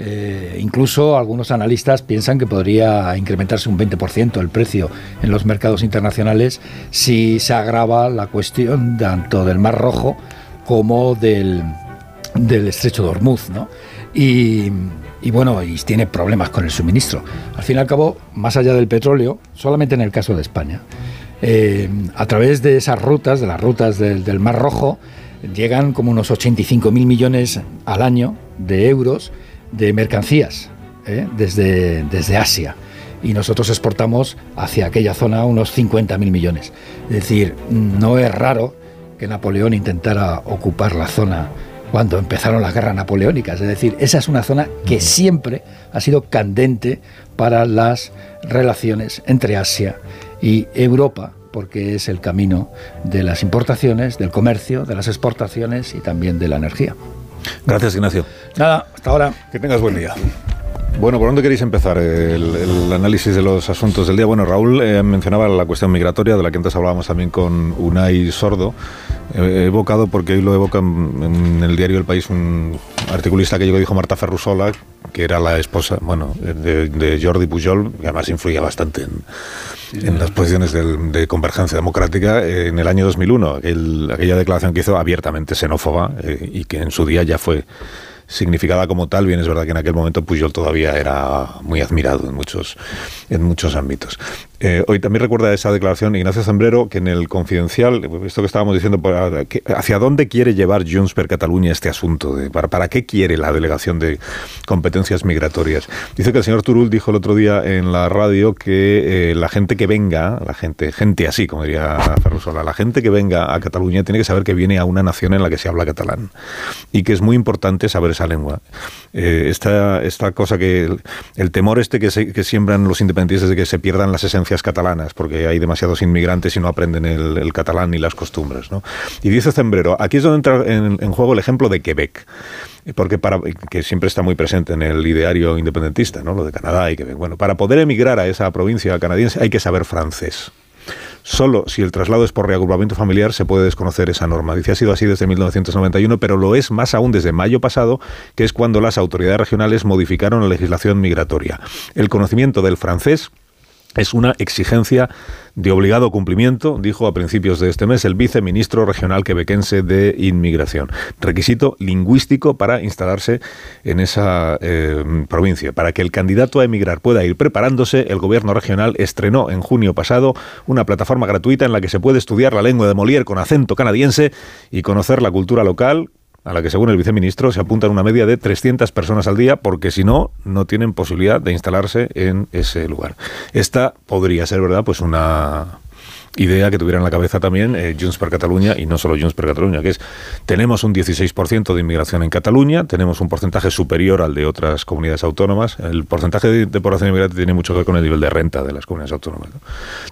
[SPEAKER 10] Eh, incluso algunos analistas piensan que podría incrementarse un 20% el precio en los mercados internacionales si se agrava la cuestión tanto del Mar Rojo como del, estrecho de Hormuz. ¿no? Y, bueno, y tiene problemas con el suministro. Al fin y al cabo, más allá del petróleo, solamente en el caso de España, eh, a través de esas rutas, de las rutas del, del Mar Rojo, llegan como unos 85 mil millones al año de euros de mercancías ¿eh? desde, desde Asia y nosotros exportamos hacia aquella zona unos 50.000 millones. Es decir, no es raro que Napoleón intentara ocupar la zona cuando empezaron las guerras napoleónicas. Es decir, esa es una zona que siempre ha sido candente para las relaciones entre Asia y Europa, porque es el camino de las importaciones, del comercio, de las exportaciones y también de la energía.
[SPEAKER 1] Gracias, Ignacio.
[SPEAKER 10] Nada, hasta ahora.
[SPEAKER 1] Que tengas buen día. Bueno, ¿por dónde queréis empezar el, análisis de los asuntos del día? Bueno, Raúl eh, mencionaba la cuestión migratoria, de la que antes hablábamos también con Unai Sordo. He evocado, porque hoy lo evoca en, el diario El País un articulista que dijo Marta Ferrusola, que era la esposa bueno, de, Jordi Pujol, que además influía bastante en, las posiciones de convergencia democrática en el año 2001. aquella declaración que hizo abiertamente xenófoba eh, y que en su día ya fue significada como tal, bien es verdad que en aquel momento Pujol todavía era muy admirado en muchos, en muchos ámbitos. Eh, hoy también recuerda esa declaración Ignacio Zambrero que en el Confidencial, esto que estábamos diciendo, ¿hacia dónde quiere llevar Junts per Cataluña este asunto? De, para, ¿Para qué quiere la delegación de competencias migratorias? Dice que el señor Turul dijo el otro día en la radio que eh, la gente que venga, la gente, gente así, como diría Ferrusola, la gente que venga a Cataluña tiene que saber que viene a una nación en la que se habla catalán y que es muy importante saber esa lengua. Eh, esta, esta cosa que el, temor este que, que siembran los independentistas de que se pierdan las esencias catalanas, porque hay demasiados inmigrantes y no aprenden el, catalán ni las costumbres. ¿no? Y dice Zembrero, aquí es donde entra en, juego el ejemplo de Quebec porque que siempre está muy presente en el ideario independentista, ¿no? Lo de Canadá y Quebec. Bueno, para poder emigrar a esa provincia canadiense hay que saber francés. Solo si el traslado es por reagrupamiento familiar se puede desconocer esa norma. Dice, ha sido así desde 1991, pero lo es más aún desde mayo pasado, que es cuando las autoridades regionales modificaron la legislación migratoria. El conocimiento del francés es una exigencia de obligado cumplimiento, dijo a principios de este mes el viceministro regional quebequense de Inmigración. Requisito lingüístico para instalarse en esa eh, provincia. Para que el candidato a emigrar pueda ir preparándose, el gobierno regional estrenó en junio pasado una plataforma gratuita en la que se puede estudiar la lengua de Molière con acento canadiense y conocer la cultura local, a la que según el viceministro se apuntan una media de 300 personas al día porque si no, no tienen posibilidad de instalarse en ese lugar. Esta podría ser, ¿verdad? Pues una idea que tuviera en la cabeza también eh, Junts per Cataluña y no solo Junts per Cataluña, que es tenemos un 16% de inmigración en Cataluña, tenemos un porcentaje superior al de otras comunidades autónomas. El porcentaje de, población inmigrante tiene mucho que ver con el nivel de renta de las comunidades autónomas.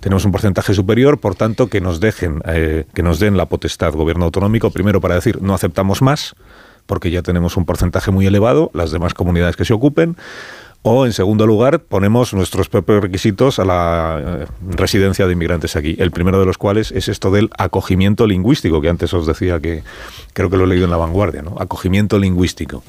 [SPEAKER 1] Tenemos un porcentaje superior, por tanto, que nos dejen, eh, que nos den la potestad gobierno autonómico, primero para decir no aceptamos más, porque ya tenemos un porcentaje muy elevado, las demás comunidades que se ocupen. O, en segundo lugar, ponemos nuestros propios requisitos a la eh, residencia de inmigrantes aquí. El primero de los cuales es esto del acogimiento lingüístico, que antes os decía que creo que lo he leído en La Vanguardia, ¿no? Acogimiento lingüístico,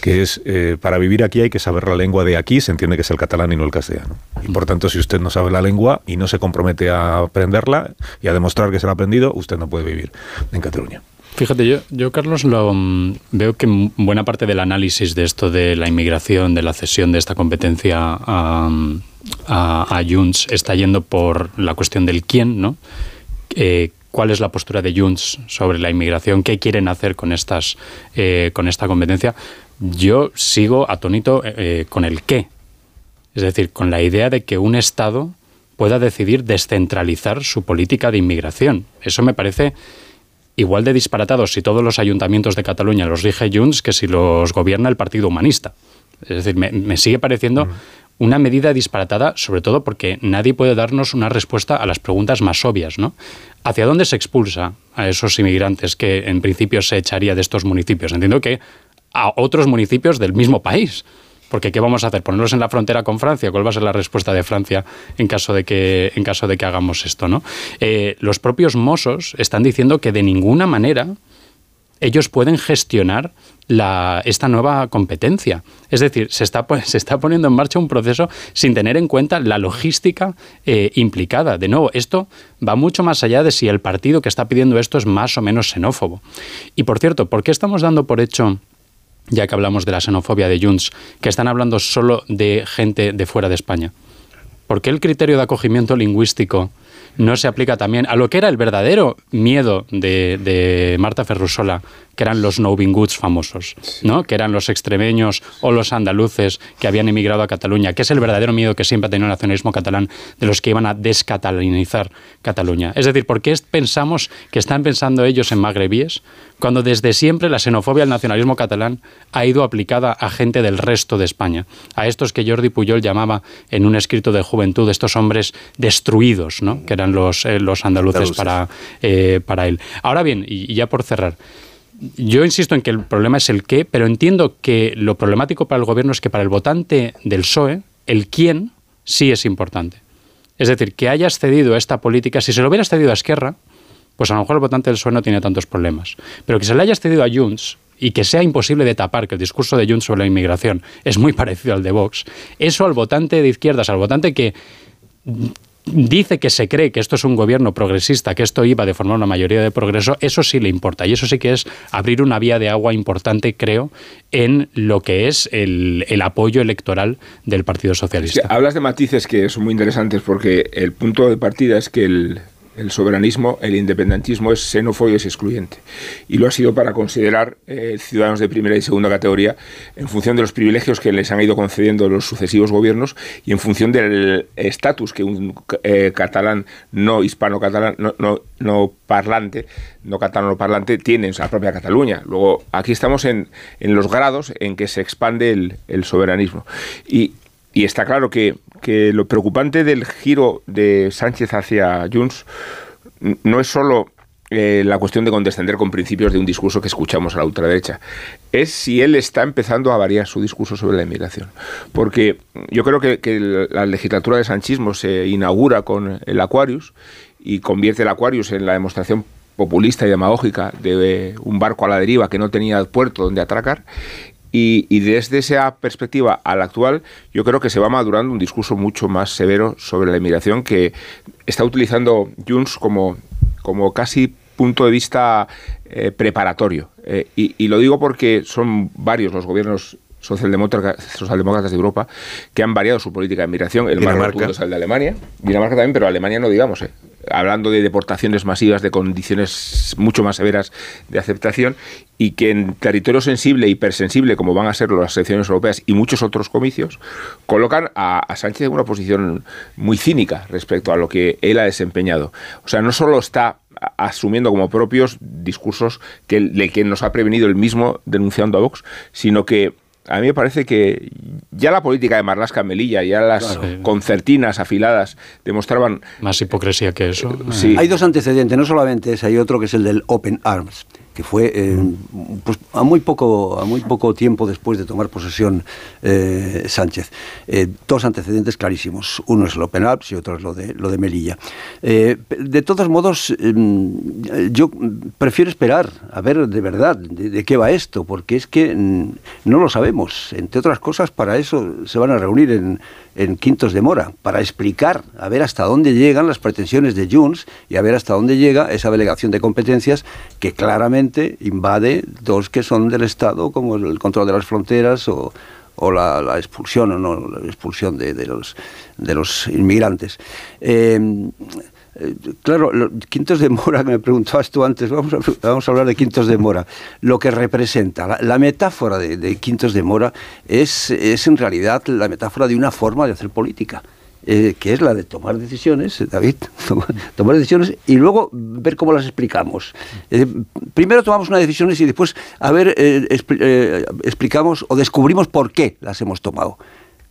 [SPEAKER 1] que es eh, para vivir aquí hay que saber la lengua de aquí, se entiende que es el catalán y no el castellano. Y por tanto, si usted no sabe la lengua y no se compromete a aprenderla y a demostrar que se la ha aprendido, usted no puede vivir en Cataluña.
[SPEAKER 6] Fíjate, yo, yo Carlos, lo, mm, veo que buena parte del análisis de esto de la inmigración, de la cesión de esta competencia a, a, Junts, está yendo por la cuestión del quién, ¿no? Eh, ¿Cuál es la postura de Junts sobre la inmigración? ¿Qué quieren hacer con, estas, eh, con esta competencia? Yo sigo atónito eh, con el qué. Es decir, con la idea de que un Estado pueda decidir descentralizar su política de inmigración. Eso me parece igual de disparatados si todos los ayuntamientos de Cataluña los rige Junts que si los gobierna el Partido Humanista. Es decir, me, sigue pareciendo una medida disparatada, sobre todo porque nadie puede darnos una respuesta a las preguntas más obvias, ¿no? ¿Hacia dónde se expulsa a esos inmigrantes que en principio se echaría de estos municipios? Entiendo que a otros municipios del mismo país. Porque ¿qué vamos a hacer? ¿Ponerlos en la frontera con Francia? ¿Cuál va a ser la respuesta de Francia en caso de que, en caso de que hagamos esto? ¿no? Eh, los propios Mossos están diciendo que de ninguna manera ellos pueden gestionar la, esta nueva competencia. Es decir, se está, [laughs] se está poniendo en marcha un proceso sin tener en cuenta la logística eh, implicada. De nuevo, esto va mucho más allá de si el partido que está pidiendo esto es más o menos xenófobo. Y por cierto, ¿por qué estamos dando por hecho ya que hablamos de la xenofobia de Junts, que están hablando solo de gente de fuera de España? ¿Por qué el criterio de acogimiento lingüístico no se aplica también a lo que era el verdadero miedo de, Marta Ferrusola, que eran los Novinguts famosos, ¿no? que eran los extremeños o los andaluces que habían emigrado a Cataluña, que es el verdadero miedo que siempre ha tenido el nacionalismo catalán de los que iban a descatalanizar Cataluña. Es decir, ¿por qué pensamos que están pensando ellos en magrebíes cuando desde siempre la xenofobia al nacionalismo catalán ha ido aplicada a gente del resto de España? A estos que Jordi Puyol llamaba en un escrito de juventud estos hombres destruidos, ¿no? que eran los, eh, los andaluces, Para, eh, para él. Ahora bien, y ya por cerrar, yo insisto en que el problema es el qué, pero entiendo que lo problemático para el gobierno es que para el votante del PSOE, el quién sí es importante. Es decir, que hayas cedido a esta política, si se lo hubieras cedido a Esquerra, pues a lo mejor el votante del PSOE no tiene tantos problemas. Pero que se le hayas cedido a Junts y que sea imposible de tapar que el discurso de Junts sobre la inmigración es muy [laughs] parecido al de Vox, eso al votante de izquierdas, al votante que dice que se cree que esto es un gobierno progresista, que esto iba de formar una mayoría de progreso, eso sí le importa. Y eso sí que es abrir una vía de agua importante, creo, en lo que es el, apoyo electoral del Partido Socialista.
[SPEAKER 7] hablas de matices que son muy interesantes porque el punto de partida es que el, el soberanismo, el independentismo es xenófobo y es excluyente. Y lo ha sido para considerar eh, ciudadanos de primera y segunda categoría en función de los privilegios que les han ido concediendo los sucesivos gobiernos y en función del estatus que un eh, catalán no hispano-catalán, no, no, no, parlante, no catalano parlante, tiene en la propia Cataluña. Luego, aquí estamos en, en los grados en que se expande el, el soberanismo. Y, y está claro que, lo preocupante del giro de Sánchez hacia Junts no es solo eh, la cuestión de condescender con principios de un discurso que escuchamos a la ultraderecha. Es si él está empezando a variar su discurso sobre la inmigración. Porque yo creo que, que la legislatura de sanchismo se inaugura con el Aquarius y convierte el Aquarius en la demostración populista y demagógica de un barco a la deriva que no tenía puerto donde atracar y, desde esa perspectiva a la actual, yo creo que se va madurando un discurso mucho más severo sobre la inmigración que está utilizando Junts como, como casi punto de vista eh, preparatorio. Eh, y, lo digo porque son varios los gobiernos socialdemócratas, socialdemócratas de Europa que han variado su política de inmigración. El más rotundo es el de Alemania, Dinamarca también, pero Alemania no digamos. Eh hablando de deportaciones masivas, de condiciones mucho más severas de aceptación, y que en territorio sensible, hipersensible, como van a ser las elecciones europeas y muchos otros comicios, colocan a, Sánchez en una posición muy cínica respecto a lo que él ha desempeñado. O sea, no solo está asumiendo como propios discursos que, de que nos ha prevenido el mismo denunciando a Vox, sino que a mí me parece que ya la política de Marlasca Melilla, ya las concertinas afiladas demostraban...
[SPEAKER 6] Más hipocresía que eso.
[SPEAKER 5] Sí. Hay dos antecedentes, no solamente ese, hay otro que es el del Open Arms que fue eh, pues, a, muy poco, a muy poco tiempo después de tomar posesión eh, Sánchez. Eh, dos antecedentes clarísimos. Uno es el Open Arms y otro es lo de, lo de Melilla. de todos modos, em, yo prefiero esperar a ver de verdad de, qué va esto, porque es que mm, no lo sabemos. Entre otras cosas, para eso se van a reunir en, en Quintos de Mora, para explicar, a ver hasta dónde llegan las pretensiones de Junts y a ver hasta dónde llega esa delegación de competencias que claramente invade dos que son del Estado, como el control de las fronteras o, la, expulsión o no la expulsión de, los, de los inmigrantes. Eh, eh, claro, Quintos de Mora, [laughs] que me preguntabas tú antes, vamos a, hablar de Quintos de Mora. Lo que representa, la, metáfora de, Quintos de Mora es, es en realidad la metáfora de una forma de hacer política. Eh, que es la de tomar decisiones, eh, David, [laughs] tomar, decisiones y luego ver cómo las explicamos. primero tomamos unas decisiones y después, a ver, explicamos o descubrimos por qué las hemos tomado.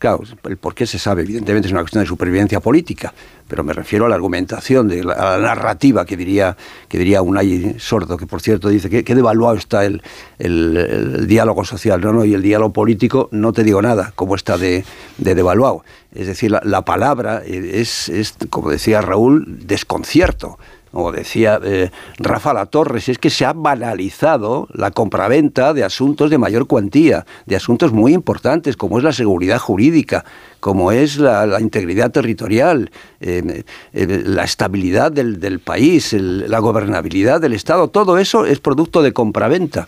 [SPEAKER 5] Claro, el por qué se sabe, evidentemente es una cuestión de supervivencia política, pero me refiero a la argumentación, de la, a la narrativa que diría, que diría Unai Sordo, que por cierto dice que, que devaluado está el, el, diálogo social, no, no, y el diálogo político, no te digo nada, como está de, de devaluado. Es decir, la, la palabra es, es, como decía Raúl, desconcierto como decía eh, Rafa La Torres, es que se ha banalizado la compraventa de asuntos de mayor cuantía, de asuntos muy importantes, como es la seguridad jurídica, como es la, integridad territorial, eh, eh, la estabilidad del, país, la gobernabilidad del Estado, todo eso es producto de compraventa.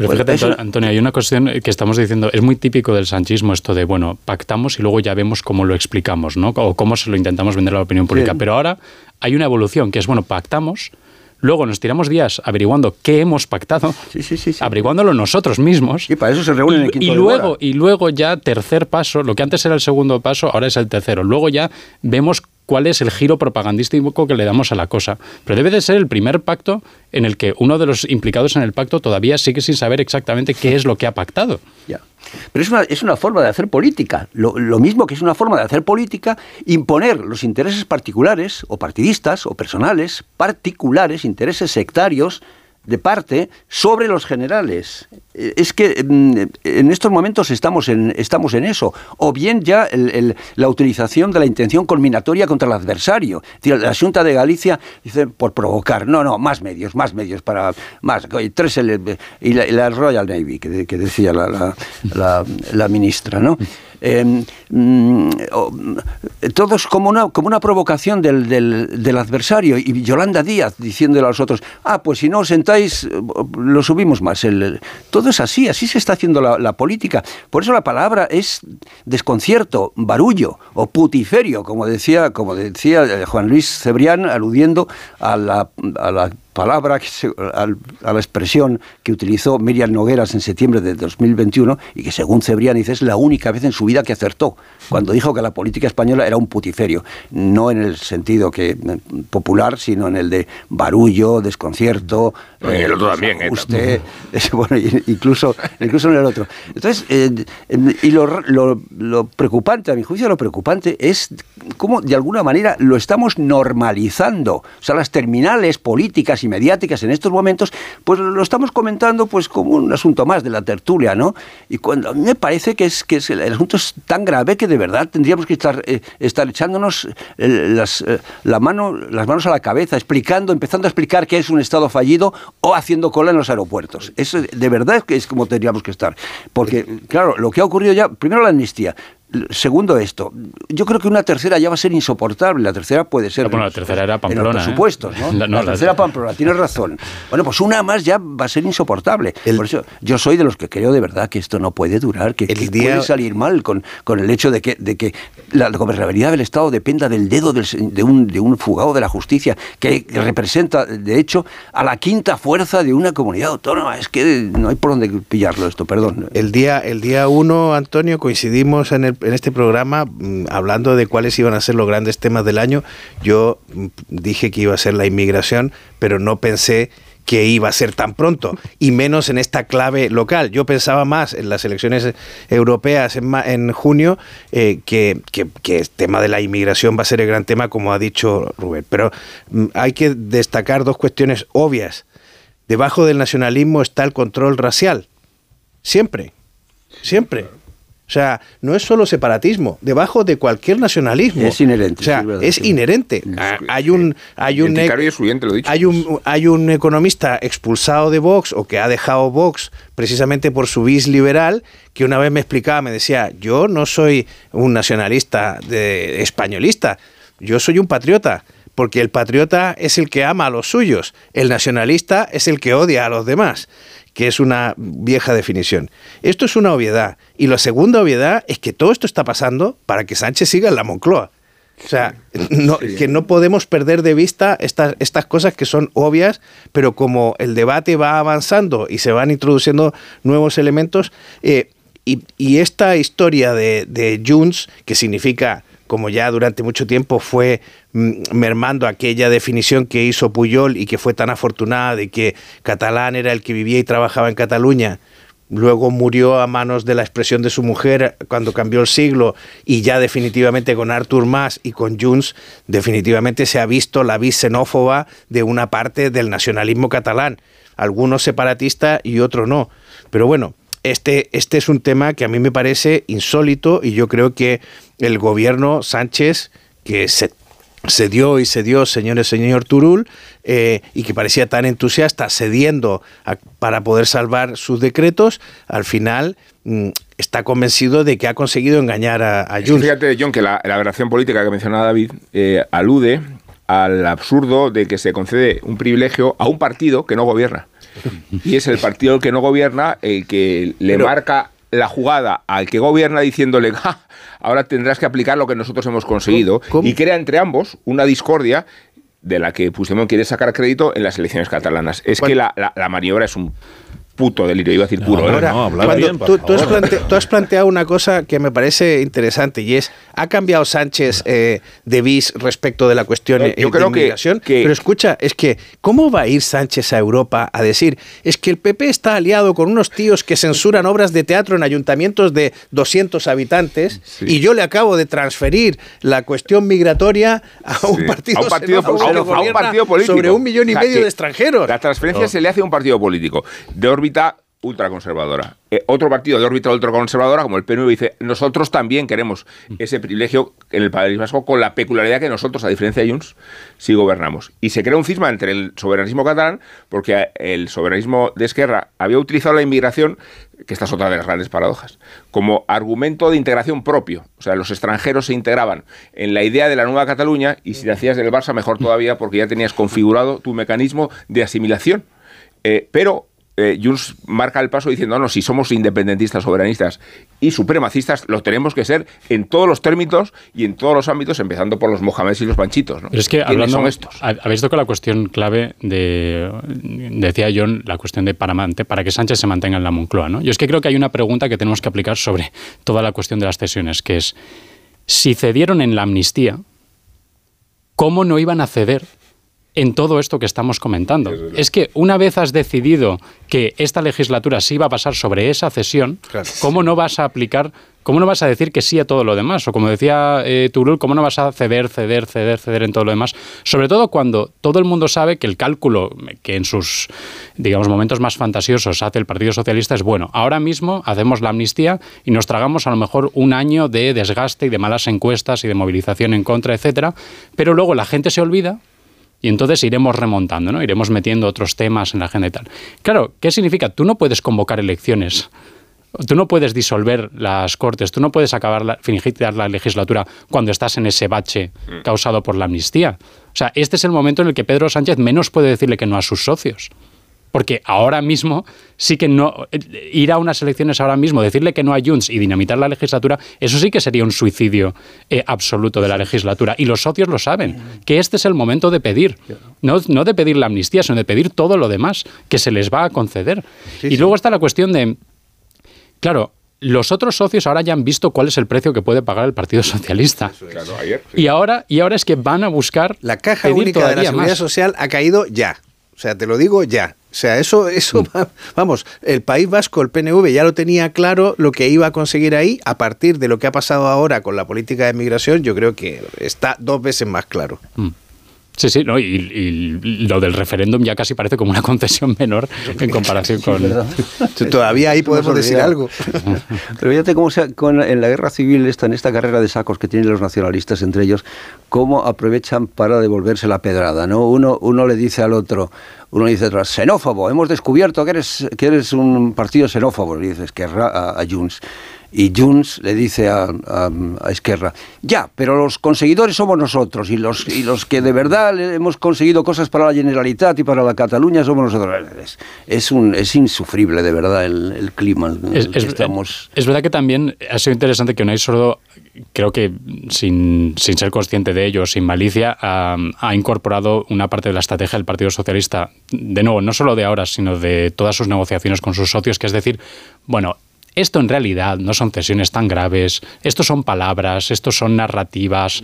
[SPEAKER 6] Pero pues fíjate, Antonio, hay una cuestión que estamos diciendo, es muy típico del sanchismo esto de, bueno, pactamos y luego ya vemos cómo lo explicamos, ¿no? O cómo se lo intentamos vender a la opinión pública. Pero ahora hay una evolución que es, bueno, pactamos, luego nos tiramos días averiguando qué hemos pactado, averiguándolo nosotros mismos.
[SPEAKER 5] Y para eso se reúnen
[SPEAKER 6] y,
[SPEAKER 5] en quinto
[SPEAKER 6] y
[SPEAKER 5] de
[SPEAKER 6] luego y luego ya tercer paso, lo que antes era el segundo paso, ahora es el tercero. Luego ya vemos cuál es el giro propagandístico que le damos a la cosa. Pero debe de ser el primer pacto en el que uno de los implicados en el pacto todavía sigue sin saber exactamente qué es lo que ha pactado.
[SPEAKER 5] Ya. Pero es una, es una forma de hacer política. Lo, lo mismo que es una forma de hacer política, imponer los intereses particulares o partidistas o personales, particulares, intereses sectarios de parte sobre los generales. Eh, Es que mm, en estos momentos estamos en, estamos en eso. O bien ya la utilización de la intención culminatoria contra el adversario. La Junta de Galicia dice por provocar. No, no, más medios, más medios para más. Tres y la, y la Royal Navy, que, de- que decía la- la- la ministra, ¿no? Eh, mm, mm, todo es como una, como una provocación del, del- adversario. Y Yolanda Díaz diciéndole a los otros, ah, pues si no os sentáis, eh, lo subimos más. Todo es así, así se está haciendo la, política. Por eso la palabra es desconcierto, barullo o putiferio, como decía, como decía eh, Juan Luis Cebrián, aludiendo a la palabra, a la expresión que utilizó Miriam Nogueras en septiembre de 2021 y que según Cebrián dice es la única vez en su vida que acertó, cuando dijo que la política española era un putiferio, no en el sentido que eh, popular, sino en el de barullo, desconcierto,
[SPEAKER 7] Y el otro también, ¿eh?
[SPEAKER 5] Usted, [laughs] bueno, incluso, incluso en el otro. Entonces, eh, eh, y lo, lo- lo preocupante, a mi juicio, lo preocupante es cómo de alguna manera lo estamos normalizando. O sea, las terminales políticas y mediáticas en estos momentos, pues lo estamos comentando pues como un asunto más de la tertulia, ¿no? Y cuando a mí me parece que es que es- el asunto es tan grave que de verdad tendríamos que estar, eh, estar echándonos eh, las, eh, la mano, las manos a la cabeza, explicando, empezando a explicar qué es un Estado fallido o haciendo cola en los aeropuertos. Eso de verdad que es como tendríamos que estar. Porque, claro, lo que ha ocurrido ya, primero la amnistía. Segundo esto, yo creo que una tercera ya va a ser insoportable. La tercera puede ser.
[SPEAKER 6] Ah, bueno, la tercera era
[SPEAKER 5] En
[SPEAKER 6] Pamplona,
[SPEAKER 5] los
[SPEAKER 6] ¿eh?
[SPEAKER 5] ¿no? [laughs]
[SPEAKER 6] La- no,
[SPEAKER 5] la
[SPEAKER 6] la-
[SPEAKER 5] tercera Pamplona, tienes razón. Bueno, pues una más ya va a ser insoportable. Por eso yo soy de los que creo de verdad que esto no puede durar, que, que
[SPEAKER 11] día-
[SPEAKER 5] puede salir mal con, con el hecho de que, de que la gobernabilidad del Estado dependa del dedo del de, un, de un fugado de la justicia, que representa, de hecho, a la quinta fuerza de una comunidad autónoma. Es que no hay por dónde pillarlo esto, perdón.
[SPEAKER 11] El día, el día uno, Antonio, coincidimos en, el- en este programa mm, hablando de cuáles iban a ser los grandes temas del año. Yo mm, dije que iba a ser la inmigración, pero no pensé que iba a ser tan pronto, y menos en esta clave local. Yo pensaba más en las elecciones europeas en, junio, eh, que, que- que el tema de la inmigración va a ser el gran tema, como ha dicho Rubén. Pero mm, hay que destacar dos cuestiones obvias. Debajo del nacionalismo está el control racial. Siempre. Siempre. O sea, no es solo separatismo, debajo de cualquier nacionalismo.
[SPEAKER 5] Es inherente,
[SPEAKER 11] O sea,
[SPEAKER 5] sí, es
[SPEAKER 11] inherente. Ah, Hay un hay un
[SPEAKER 7] excluyente, lo dicho.
[SPEAKER 11] hay un hay un economista expulsado de Vox o que ha dejado Vox precisamente por su bis liberal que una vez me explicaba, me decía, "Yo no soy un nacionalista de españolista, yo soy un patriota." Porque el patriota es el que ama a los suyos, el nacionalista es el que odia a los demás que es una vieja definición. Esto es una obviedad. Y la segunda obviedad es que todo esto está pasando para que Sánchez siga en la Moncloa. O sea, no- que no podemos perder de vista estas, estas cosas que son obvias, pero como el debate va avanzando y se van introduciendo nuevos elementos, eh, y, y esta historia de, de Junts, que significa, como ya durante mucho tiempo fue mermando aquella definición que hizo Puyol y que fue tan afortunada de que catalán era el que vivía y trabajaba en Cataluña, luego murió a manos de la expresión de su mujer cuando cambió el siglo y ya definitivamente con Artur Mas y con Junts definitivamente se ha visto la vis xenófoba de una parte del nacionalismo catalán, algunos separatistas y otros no. Pero bueno, este, este es un tema que a mí me parece insólito y yo creo que el gobierno Sánchez, que se cedió y cedió, señores, señor Turul, eh, y que parecía tan entusiasta cediendo a- para poder salvar sus decretos, al final mm, está convencido de que ha conseguido engañar a, a Junts.
[SPEAKER 7] Fíjate, John, que la, la aberración política que mencionaba David eh, alude al absurdo de que se concede un privilegio a un partido que no gobierna. Y es el partido que no gobierna el que le
[SPEAKER 11] Pero-
[SPEAKER 7] marca la jugada al que gobierna diciéndole, "Ja, ahora tendrás que aplicar lo que nosotros hemos conseguido.
[SPEAKER 11] ¿Cómo?
[SPEAKER 7] Y crea entre ambos una discordia de la que Puigdemont quiere sacar crédito en las elecciones catalanas. Es que la, la, la maniobra es un puto delirio, iba a decir puro. ¿eh?
[SPEAKER 11] Ahora, cuando tú, tú has tú has planteado una cosa que me parece interesante y es, ¿ha cambiado Sánchez eh, de bis respecto de la cuestión
[SPEAKER 7] Eh, yo creo
[SPEAKER 11] de
[SPEAKER 7] que-
[SPEAKER 11] inmigración?
[SPEAKER 7] que-
[SPEAKER 11] Pero escucha, es que, ¿cómo va a ir Sánchez a Europa a decir, es que el PP está aliado con unos tíos que censuran obras de teatro en ayuntamientos de 200 habitantes y yo le acabo de transferir la cuestión migratoria a un
[SPEAKER 7] Sí,
[SPEAKER 11] partido,
[SPEAKER 7] a un partido,
[SPEAKER 11] xenófobo
[SPEAKER 7] a un-
[SPEAKER 11] que
[SPEAKER 7] a un
[SPEAKER 11] gobierna
[SPEAKER 7] partido político.
[SPEAKER 11] sobre un millón y
[SPEAKER 7] O sea,
[SPEAKER 11] medio
[SPEAKER 7] que
[SPEAKER 11] de extranjeros.
[SPEAKER 7] La transferencia se le hace a un partido político de órbita ultraconservadora. Eh, otro partido de órbita ultraconservadora, como el PNV, dice, nosotros también queremos ese privilegio en el país vasco con la peculiaridad que nosotros, a diferencia de Junts, sí gobernamos. Y se crea un cisma entre el soberanismo catalán, porque el soberanismo de Esquerra había utilizado la inmigración, que esta es otra de las grandes paradojas, como argumento de integración propio. O sea, los extranjeros se integraban en la idea de la nueva Cataluña y si te hacías del Barça, mejor todavía, porque ya tenías configurado tu mecanismo de asimilación. Eh, pero eh, Junts marca el paso diciendo, no, no, si somos independentistas, soberanistas y supremacistas, lo tenemos que ser en todos los términos y en todos los ámbitos, empezando por los mohameds y los panchitos. ¿no?
[SPEAKER 6] Pero es que
[SPEAKER 7] ¿Quiénes
[SPEAKER 6] hablando,
[SPEAKER 7] son estos?
[SPEAKER 6] ha- habéis tocado la cuestión clave de, decía John, la cuestión de para, para que Sánchez se mantenga en la Moncloa. ¿no? Yo es que creo que hay una pregunta que tenemos que aplicar sobre toda la cuestión de las cesiones, que es, si cedieron en la amnistía, ¿cómo no iban a ceder en todo esto que estamos comentando? Es que una vez has decidido que esta legislatura sí va a pasar sobre esa cesión, ¿cómo no vas a aplicar, cómo no vas a decir que sí a todo lo demás? O como decía eh, Turul, ¿cómo no vas a ceder, ceder, ceder, ceder en todo lo demás? Sobre todo cuando todo el mundo sabe que el cálculo que en sus, digamos, momentos más fantasiosos hace el Partido Socialista es bueno. Ahora mismo hacemos la amnistía y nos tragamos a lo mejor un año de desgaste y de malas encuestas y de movilización en contra, etcétera, pero luego la gente se olvida y entonces iremos remontando, ¿no? Iremos metiendo otros temas en la agenda y tal. Claro, ¿qué significa? Tú no puedes convocar elecciones. Tú no puedes disolver las cortes, tú no puedes acabar la, finiquitar la legislatura cuando estás en ese bache causado por la amnistía. O sea, este es el momento en el que Pedro Sánchez menos puede decirle que no a sus socios. Porque ahora mismo sí que no. eh, Ir a unas elecciones ahora mismo, decirle que no a Junts y dinamitar la legislatura, eso sí que sería un suicidio eh, absoluto de la legislatura. Y los socios lo saben, que este es el momento de pedir. No, no de pedir la amnistía, sino de pedir todo lo demás que se les va a conceder. y luego está la cuestión de. Claro, los otros socios ahora ya han visto cuál es el precio que puede pagar el Partido Socialista.
[SPEAKER 7] Claro, ayer.
[SPEAKER 6] Y ahora, y ahora es que van a buscar
[SPEAKER 11] La caja
[SPEAKER 6] pedir
[SPEAKER 11] única de la seguridad
[SPEAKER 6] más.
[SPEAKER 11] social ha caído ya. O sea, te lo digo ya. O sea, eso, eso, [laughs] va- vamos, el País Vasco, el PNV ya lo tenía claro lo que iba a conseguir ahí. A partir de lo que ha pasado ahora con la política de migración, yo creo que está dos veces más claro.
[SPEAKER 6] Sí, sí, no, y, y lo del referéndum ya casi parece como una [laughs] concesión menor en comparación con... [laughs]
[SPEAKER 11] Todavía ahí podemos decir algo. [laughs]
[SPEAKER 5] Pero fíjate cómo se, con- en la guerra civil, esta, en esta carrera de sacos que tienen los nacionalistas entre ellos, cómo aprovechan para devolverse la pedrada, ¿no? Uno, uno le dice al otro, uno le dice atrás, xenófobo, hemos descubierto que eres, que eres un partido xenófobo, le dice Esquerra a, a Junts. Y Junts le dice a, a, a Esquerra, ya, pero los conseguidores somos nosotros y los, y los que de verdad hemos conseguido cosas para la Generalitat y para la Cataluña somos nosotros. Es, es, un, es insufrible, de verdad, el, el clima en
[SPEAKER 6] Es,
[SPEAKER 5] el que
[SPEAKER 6] es-
[SPEAKER 5] estamos.
[SPEAKER 6] es verdad que también ha sido interesante que Unai Sordo, creo que sin, sin ser consciente de ello, sin malicia, ha, ha incorporado una parte de la estrategia del Partido Socialista, de nuevo, no solo de ahora, sino de todas sus negociaciones con sus socios, que es decir, bueno, esto en realidad no son cesiones tan graves, esto son palabras, esto son narrativas.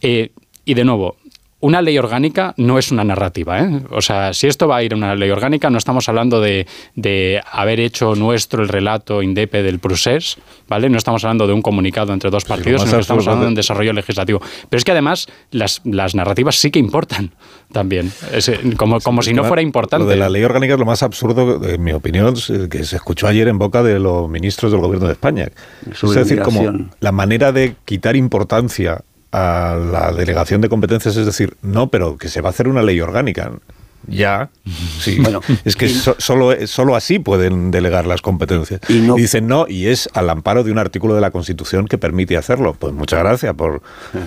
[SPEAKER 6] Eh, y de nuevo, una ley orgánica no es una narrativa. ¿eh? O sea, si esto va a ir a una ley orgánica, no estamos hablando de, de haber hecho nuestro el relato INDEPE del procés, ¿vale? No estamos hablando de un comunicado entre dos partidos,
[SPEAKER 1] más
[SPEAKER 6] sino que estamos hablando de un
[SPEAKER 1] de-
[SPEAKER 6] desarrollo legislativo. Pero es que además las, las narrativas sí que importan también, Es, eh, como, como si no fuera importante.
[SPEAKER 1] Lo de la ley orgánica es lo más absurdo, en mi opinión, eh, que se escuchó ayer en boca de los ministros del gobierno de España. Es decir, como la manera de quitar importancia a la delegación de competencias es decir, no, pero que se va a hacer una ley orgánica. Ya, sí.
[SPEAKER 5] Bueno,
[SPEAKER 1] es que
[SPEAKER 5] y-
[SPEAKER 1] so- solo, solo así pueden delegar las competencias.
[SPEAKER 5] Y no-
[SPEAKER 1] dicen no, y es al amparo de un artículo de la Constitución que permite hacerlo. Pues muchas gracias por,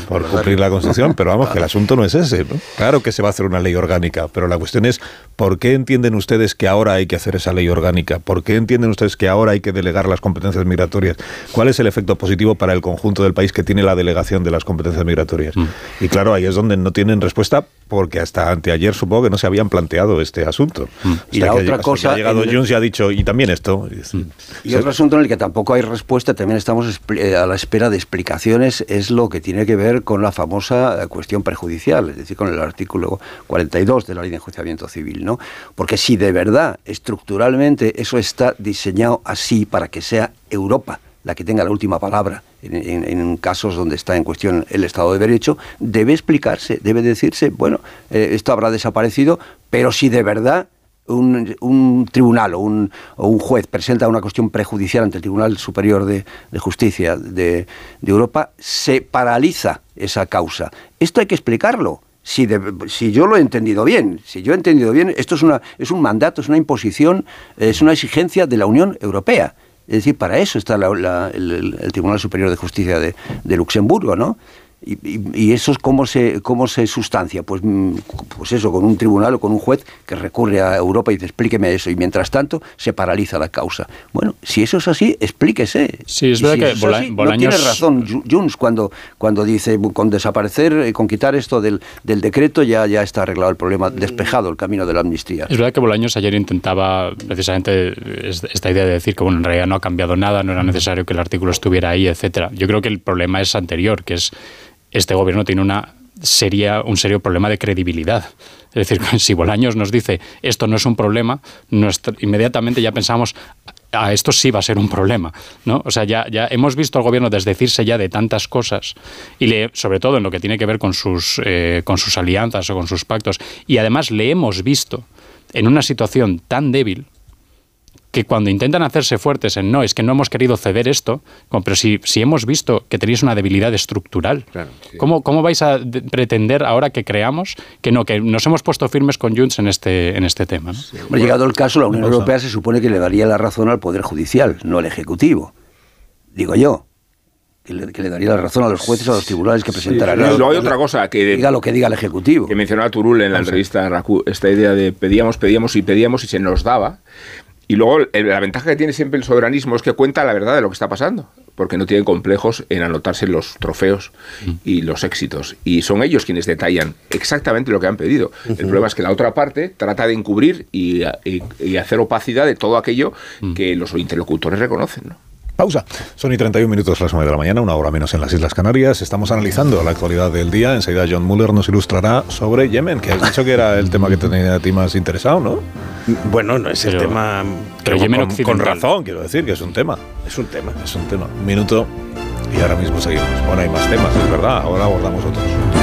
[SPEAKER 1] por cumplir la Constitución, pero vamos, que el asunto no es ese. ¿no? Claro que se va a hacer una ley orgánica, pero la cuestión es, ¿por qué entienden ustedes que ahora hay que hacer esa ley orgánica? ¿Por qué entienden ustedes que ahora hay que delegar las competencias migratorias? ¿Cuál es el efecto positivo para el conjunto del país que tiene la delegación de las competencias migratorias? Y claro, ahí es donde no tienen respuesta porque hasta anteayer supongo que no se habían planteado este asunto.
[SPEAKER 5] Mm. Y la otra cosa...
[SPEAKER 1] ha llegado Junts y ha dicho, y también esto.
[SPEAKER 5] Y otro asunto en el que tampoco hay respuesta, también estamos eh, a la espera de explicaciones, es lo que tiene que ver con la famosa cuestión prejudicial, es decir, con el artículo 42 de la ley de enjuiciamiento civil, ¿no? Porque si de verdad, estructuralmente, eso está diseñado así para que sea Europa la que tenga la última palabra en, casos donde está en cuestión el Estado de Derecho, debe explicarse, debe decirse, bueno, eh, esto habrá desaparecido, pero si de verdad un, tribunal o un, o un, juez presenta una cuestión prejudicial ante el Tribunal Superior de, Justicia de, Europa, se paraliza esa causa. Esto hay que explicarlo. Si, si, yo lo he entendido bien, si yo he entendido bien, esto es, una, es un mandato, es una imposición, es una exigencia de la Unión Europea. Es decir, para eso está el, Tribunal Superior de Justicia de, Luxemburgo, ¿no? Y, eso es cómo se, cómo se sustancia. Pues, mm, pues eso, con un tribunal o con un juez que recurre a Europa y dice explíqueme eso. Y mientras tanto se paraliza la causa. Bueno, si eso es así, explíquese.
[SPEAKER 6] Sí, es verdad que
[SPEAKER 5] No tiene razón Junts cuando, cuando dice con desaparecer, con quitar esto del, del decreto ya, ya está arreglado el problema, despejado el camino de la amnistía.
[SPEAKER 6] Es verdad que Bolaños ayer intentaba precisamente esta idea de decir que bueno, en realidad no ha cambiado nada, no era necesario que el artículo estuviera ahí, etcétera. Yo creo que el problema es anterior, que es este gobierno tiene una sería un serio problema de credibilidad. Es decir, [laughs] si Bolaños nos dice esto no es un problema, inmediatamente ya pensamos a ah, esto sí va a ser un problema, ¿no? O sea, ya, ya hemos visto al gobierno desdecirse ya de tantas cosas y le, sobre todo en lo que tiene que ver con sus, eh, con sus alianzas o con sus pactos y además le hemos visto en una situación tan débil que cuando intentan hacerse fuertes en no, es que no hemos querido ceder esto, pero si, si hemos visto que tenéis una debilidad estructural, ¿cómo, ¿cómo, vais a pretender ahora que creamos que no, que nos hemos puesto firmes con Junts en este, en este tema?
[SPEAKER 5] ¿no? llegado el caso, la Unión Europea se supone que le daría la razón al Poder Judicial, no al Ejecutivo. Digo yo. Que le, daría la razón a los jueces, a los tribunales que presentarán.
[SPEAKER 7] luego hay otra cosa que
[SPEAKER 5] diga lo que diga el ejecutivo.
[SPEAKER 7] Que mencionaba Turul en la entrevista esta idea de pedíamos, pedíamos y pedíamos y se nos daba. Y luego la ventaja que tiene siempre el soberanismo es que cuenta la verdad de lo que está pasando, porque no tienen complejos en anotarse los trofeos mm. y los éxitos. Y son ellos quienes detallan exactamente lo que han pedido. El problema es que la otra parte trata de encubrir y, hacer opacidad de todo aquello mm. que los interlocutores reconocen. ¿no?
[SPEAKER 1] Pausa. Son y 31 minutos las 9 de la mañana, una hora menos en las Islas Canarias. Estamos analizando la actualidad del día. Enseguida John Muller nos ilustrará sobre Yemen, que has dicho que era el tema que tenía a ti más interesado, ¿no?
[SPEAKER 11] Bueno, no es el tema...
[SPEAKER 1] Pero Yemen con, con, razón, quiero decir, que es un tema.
[SPEAKER 11] Es un tema.
[SPEAKER 1] Es un tema. Un minuto y ahora mismo seguimos. Bueno, hay más temas, es verdad. Ahora abordamos otros.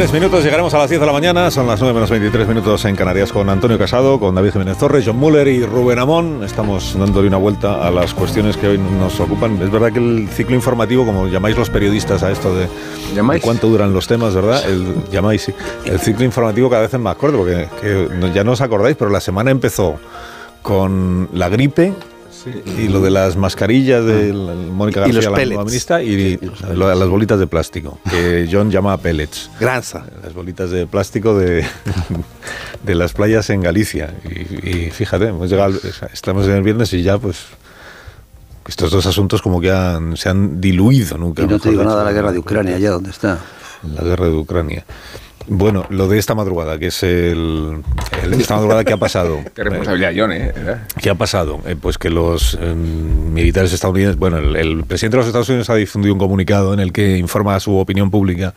[SPEAKER 1] Tres minutos, llegaremos a las 10 de la mañana, son las 9 menos 23 minutos en Canarias con Antonio Casado, con David Jiménez Torres, John Muller y Rubén Amón. Estamos dándole una vuelta a las cuestiones que hoy nos ocupan. Es verdad que el ciclo informativo, como llamáis los periodistas a esto de, cuánto duran los temas, ¿verdad? El, llamáis, sí. El ciclo informativo cada vez es más corto, porque ya no os acordáis, pero la semana empezó con la gripe, y lo de las mascarillas de ah. Mónica García, la nueva ministra, y, las bolitas de plástico, que [laughs] John llama pellets.
[SPEAKER 11] Granza.
[SPEAKER 1] Las bolitas de plástico de, [laughs] de las playas en Galicia. Y, fíjate, hemos llegado, estamos en el viernes y ya pues estos dos asuntos como que se han diluido. Nunca
[SPEAKER 5] y no te digo nada de la guerra de Ucrania, allá donde está.
[SPEAKER 1] La guerra de Ucrania. Bueno, lo de esta madrugada, que es el, esta madrugada que ha pasado. [laughs]
[SPEAKER 7] Qué responsabilidad, John, ¿eh?
[SPEAKER 1] ¿Qué ha pasado? Eh, pues que los em, militares estadounidenses, bueno, el, presidente de los Estados Unidos ha difundido un comunicado en el que informa a su opinión pública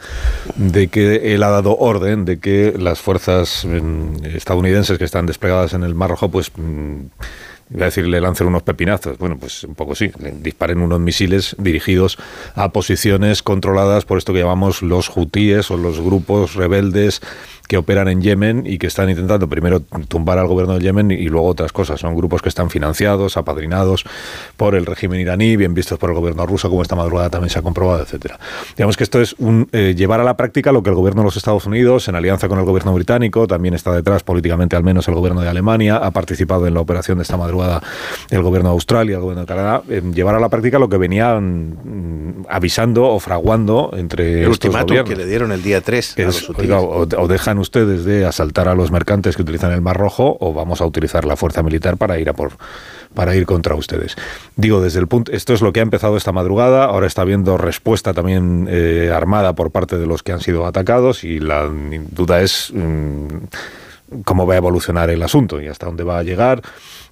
[SPEAKER 1] de que él ha dado orden de que las fuerzas em, estadounidenses que están desplegadas en el Mar Rojo, pues mm, iba a decir, le lancen unos pepinazos. Bueno, pues un poco sí, disparen unos misiles dirigidos a posiciones controladas por esto que llamamos los hutíes o los grupos rebeldes que operan en Yemen y que están intentando primero tumbar al gobierno de Yemen y luego otras cosas. Son grupos que están financiados, apadrinados por el régimen iraní, bien vistos por el gobierno ruso, como esta madrugada también se ha comprobado, etcétera. Digamos que esto es un, eh, llevar a la práctica lo que el gobierno de los Estados Unidos, en alianza con el gobierno británico, también está detrás políticamente al menos el gobierno de Alemania, ha participado en la operación de esta madrugada el gobierno de Australia, el gobierno de Canadá, llevar a la práctica lo que venían mm, avisando o fraguando entre
[SPEAKER 11] el
[SPEAKER 1] estos gobiernos.
[SPEAKER 11] que le dieron el día 3
[SPEAKER 1] o, dejan ustedes de asaltar a los mercantes que utilizan el Mar Rojo o vamos a utilizar la fuerza militar para ir a por para ir contra ustedes. Digo, desde el punto, esto es lo que ha empezado esta madrugada, ahora está habiendo respuesta también eh, armada por parte de los que han sido atacados y la duda es mm, cómo va a evolucionar el asunto y hasta dónde va a llegar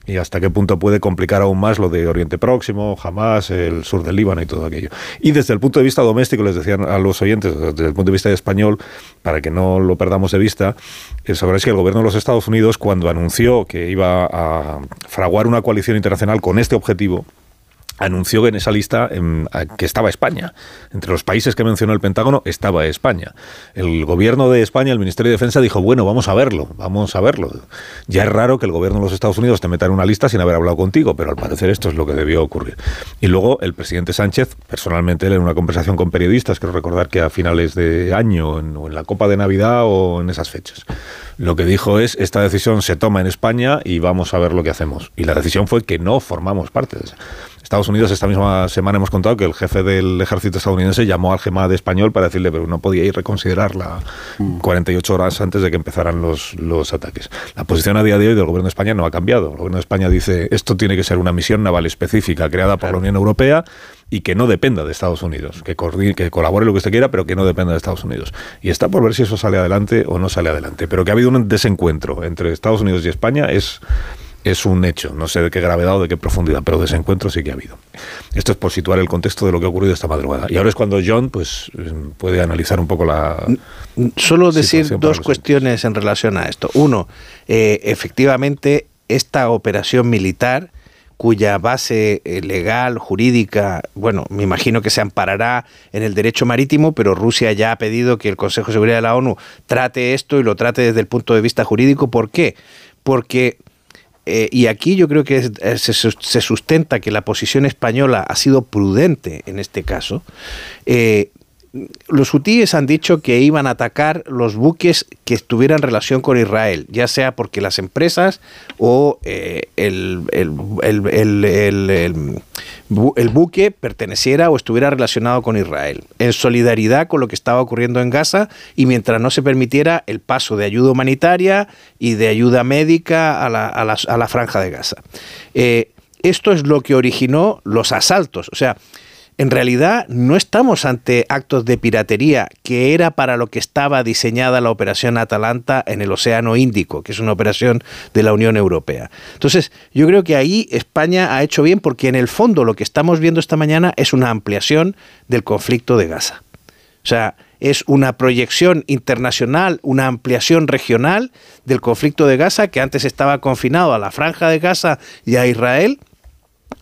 [SPEAKER 1] y hasta qué punto puede complicar aún más lo de Oriente Próximo, jamás el sur del Líbano y todo aquello. Y desde el punto de vista doméstico, les decían a los oyentes, desde el punto de vista español, para que no lo perdamos de vista, es que el gobierno de los Estados Unidos, cuando anunció que iba a fraguar una coalición internacional con este objetivo, anunció que en esa lista que estaba España. Entre los países que mencionó el Pentágono estaba España. El gobierno de España, el Ministerio de Defensa, dijo, bueno, vamos a verlo, vamos a verlo. Ya es raro que el gobierno de los Estados Unidos te meta en una lista sin haber hablado contigo, pero al parecer esto es lo que debió ocurrir. Y luego el presidente Sánchez, personalmente, él en una conversación con periodistas, quiero recordar que a finales de año, o en la Copa de Navidad o en esas fechas, lo que dijo es, esta decisión se toma en España y vamos a ver lo que hacemos. Y la decisión fue que no formamos parte de esa. Estados Unidos esta misma semana hemos contado que el jefe del ejército estadounidense llamó al GEMAD español para decirle pero no podía ir reconsiderarla 48 horas antes de que empezaran los, los ataques. La posición a día de hoy del gobierno de España no ha cambiado. El gobierno de España dice esto tiene que ser una misión naval específica creada por la Unión Europea y que no dependa de Estados Unidos, que, que colabore lo que usted quiera, pero que no dependa de Estados Unidos. Y está por ver si eso sale adelante o no sale adelante. Pero que ha habido un desencuentro entre Estados Unidos y España es es un hecho. No sé de qué gravedad o de qué profundidad, pero desencuentro sí que ha habido. Esto es por situar el contexto de lo que ha ocurrido esta madrugada. Y ahora es cuando John pues, puede analizar un poco la.
[SPEAKER 11] Solo decir dos cuestiones en relación a esto. Uno, eh, efectivamente, esta operación militar cuya base eh, legal, jurídica, bueno, me imagino que se amparará en el derecho marítimo, pero Rusia ya ha pedido que el Consejo de Seguridad de la ONU trate esto y lo trate desde el punto de vista jurídico. ¿Por qué? Porque eh, y aquí yo creo que eh, se, sustenta que la posición española ha sido prudente en este caso. Eh, los hutíes han dicho que iban a atacar los buques que tuvieran relación con Israel, ya sea porque las empresas o eh, el, buque perteneciera o estuviera relacionado con Israel, en solidaridad con lo que estaba ocurriendo en Gaza y mientras no se permitiera el paso de ayuda humanitaria y de ayuda médica a la, franja de Gaza. Eh, esto es lo que originó los asaltos, o sea, en realidad no estamos ante actos de piratería, que era para lo que estaba diseñada la operación Atalanta en el Océano Índico, que es una operación de la Unión Europea. Entonces, yo creo que ahí España ha hecho bien porque en el fondo lo que estamos viendo esta mañana es una ampliación del conflicto de Gaza. O sea, es una proyección internacional, una ampliación regional del conflicto de Gaza que antes estaba confinado a la franja de Gaza y a Israel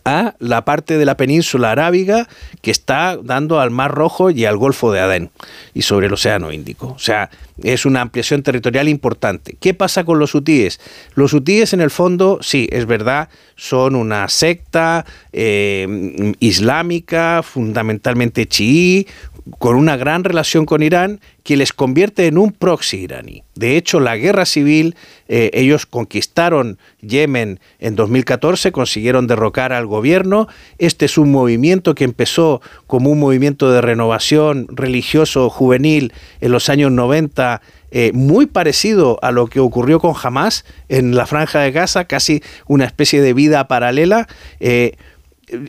[SPEAKER 11] a la parte de la península arábiga que está dando al Mar Rojo y al Golfo de Adén y sobre el Océano Índico. O sea, es una ampliación territorial importante. ¿Qué pasa con los hutíes? Los hutíes en el fondo, sí, es verdad, son una secta eh, islámica, fundamentalmente chií, con una gran relación con Irán que les convierte en un proxy iraní. De hecho, la guerra civil, eh, ellos conquistaron Yemen en 2014, consiguieron derrocar al gobierno. Este es un movimiento que empezó como un movimiento de renovación religioso juvenil en los años 90 eh, muy parecido a lo que ocurrió con Hamas en la franja de Gaza, casi una especie de vida paralela. Eh,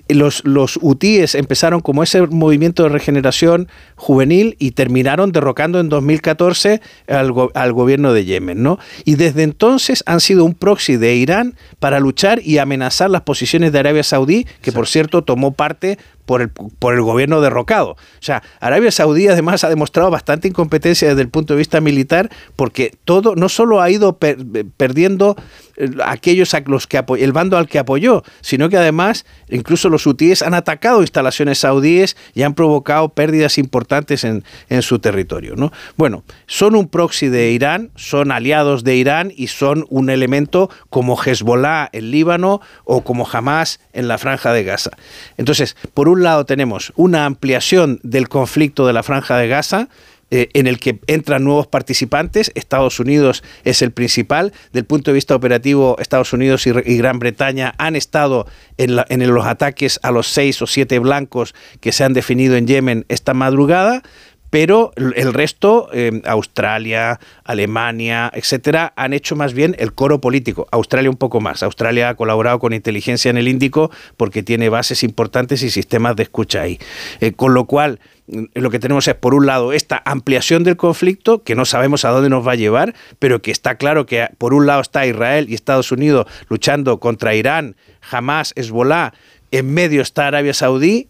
[SPEAKER 11] los, los hutíes empezaron como ese movimiento de regeneración juvenil y terminaron derrocando en 2014 al, al, gobierno de Yemen, ¿no? Y desde entonces han sido un proxy de Irán para luchar y amenazar las posiciones de Arabia Saudí, que por cierto tomó parte por el, por el gobierno derrocado. O sea, Arabia Saudí además ha demostrado bastante incompetencia desde el punto de vista militar porque todo no solo ha ido perdiendo eh, aquellos a los que el bando al que apoyó, sino que además incluso los hutíes han atacado instalaciones saudíes y han provocado pérdidas importantes en, en su territorio. ¿no? Bueno, son un proxy de Irán, son aliados de Irán y son un elemento como Hezbollah en Líbano o como Hamas en la franja de Gaza. Entonces, por un lado tenemos una ampliación del conflicto de la franja de Gaza, eh, en el que entran nuevos participantes. Estados Unidos es el principal. Del punto de vista operativo, Estados Unidos y, Gran Bretaña han estado en, en los ataques a los seis o siete blancos que se han definido en Yemen esta madrugada pero el resto, eh, Australia, Alemania, etcétera, han hecho más bien el coro político. Australia un poco más. Australia ha colaborado con inteligencia en el Índico porque tiene bases importantes y sistemas de escucha ahí. Eh, con lo cual, mm, lo que tenemos es, por un lado, esta ampliación del conflicto, que no sabemos a dónde nos va a llevar, pero que está claro que por un lado está Israel y Estados Unidos luchando contra Irán, Hamas, Hezbollah, en medio está Arabia Saudí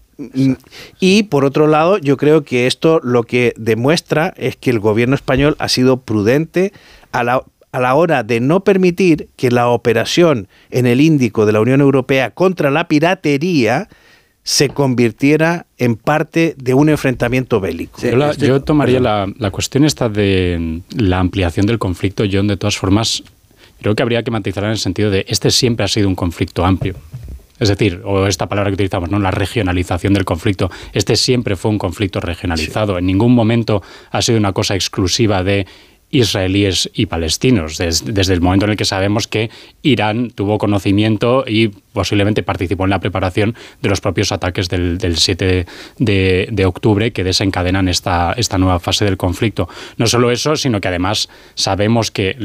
[SPEAKER 11] y por otro lado, yo creo que esto lo que demuestra es que el gobierno español ha sido prudente a la, a la hora de no permitir que la operación en el Índico de la Unión Europea contra la piratería se convirtiera en parte de un enfrentamiento bélico.
[SPEAKER 6] yo, tomaría la, la, cuestión esta de la ampliación del conflicto, John, de todas formas, creo que habría que matizar en el sentido de este siempre ha sido un conflicto amplio. Es decir, o esta palabra que utilizamos, ¿no? la regionalización del conflicto. Este siempre fue un conflicto regionalizado. En ningún momento ha sido una cosa exclusiva de israelíes y palestinos, desde el momento en el que sabemos que Irán tuvo conocimiento y posiblemente participó en la preparación de los propios ataques del, 7 de, octubre que desencadenan esta, esta nueva fase del conflicto. No solo eso, sino que además sabemos que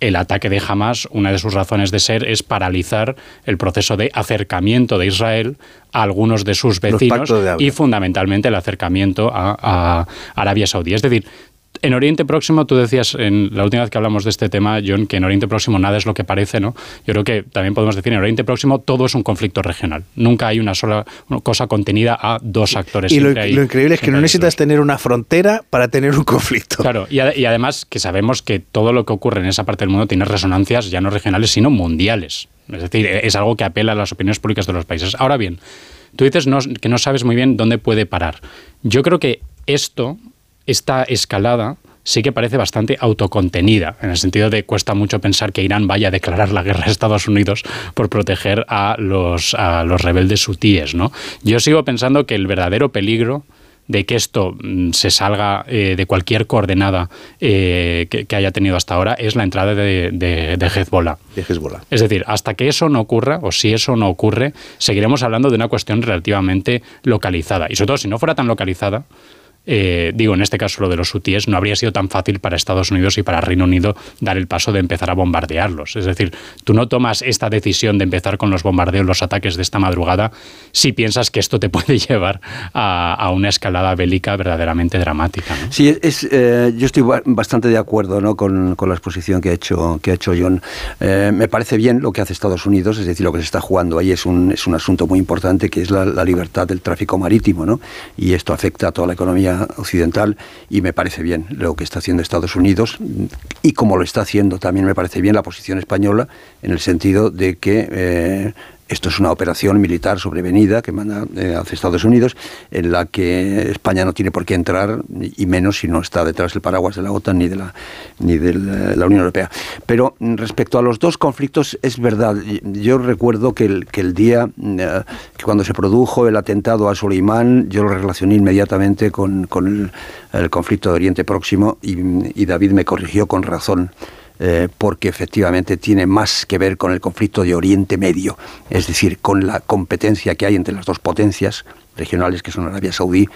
[SPEAKER 6] el, ataque de Hamas, una de sus razones de ser es paralizar el proceso de acercamiento de Israel a algunos de sus vecinos y fundamentalmente el acercamiento a, a Arabia Saudí. Es decir, en Oriente Próximo, tú decías en la última vez que hablamos de este tema, John, que en Oriente Próximo nada es lo que parece, ¿no? Yo creo que también podemos decir en Oriente Próximo todo es un conflicto regional. Nunca hay una sola cosa contenida a dos actores.
[SPEAKER 11] Y lo, increíble es que no necesitas tener una frontera para tener un conflicto.
[SPEAKER 6] Claro, y, y además que sabemos que todo lo que ocurre en esa parte del mundo tiene resonancias ya no regionales, sino mundiales. Es decir, es algo que apela a las opiniones públicas de los países. Ahora bien, tú dices que no sabes muy bien dónde puede parar. Yo creo que esto esta escalada sí que parece bastante autocontenida, en el sentido de cuesta mucho pensar que Irán vaya a declarar la guerra a Estados Unidos por proteger a los, a los rebeldes hutíes. ¿no? Yo sigo pensando que el verdadero peligro de que esto mm, se salga eh, de cualquier coordenada eh, que, haya tenido hasta ahora es la entrada de, de, de, Hezbollah.
[SPEAKER 11] de, Hezbollah.
[SPEAKER 6] Es decir, hasta que eso no ocurra, o si eso no ocurre, seguiremos hablando de una cuestión relativamente localizada. Y sobre todo, si no fuera tan localizada, eh, digo, en este caso lo de los UTIs, no habría sido tan fácil para Estados Unidos y para Reino Unido dar el paso de empezar a bombardearlos. Es decir, tú no tomas esta decisión de empezar con los bombardeos, los ataques de esta madrugada, si piensas que esto te [laughs] puede llevar a, una escalada bélica verdaderamente dramática.
[SPEAKER 5] Sí, es, eh, yo estoy bastante de acuerdo ¿no? con, la exposición que ha hecho, que ha hecho John. Eh, me parece bien lo que hace Estados Unidos, es decir, lo que se está jugando ahí es un, es un asunto muy importante que es la, la libertad del tráfico marítimo, ¿no? y esto afecta a toda la economía occidental y me parece bien lo que está haciendo Estados Unidos. Y como lo está haciendo también me parece bien la posición española en el sentido de que eh, esto es una operación militar sobrevenida que manda eh, hacia Estados Unidos, en la que España no tiene por qué entrar, y menos si no está detrás del paraguas de la OTAN ni de la, ni de la Unión Europea. Pero mm, respecto a los dos conflictos, es verdad. Yo recuerdo que el, que el día eh, que cuando se produjo el atentado a Soleimán, yo lo relacioné inmediatamente con, con el, conflicto de Oriente Próximo y, y David me corrigió con razón. Eh, porque efectivamente tiene más que ver con el conflicto de Oriente Medio, es decir, con la competencia que hay entre las dos potencias regionales que son Arabia Saudí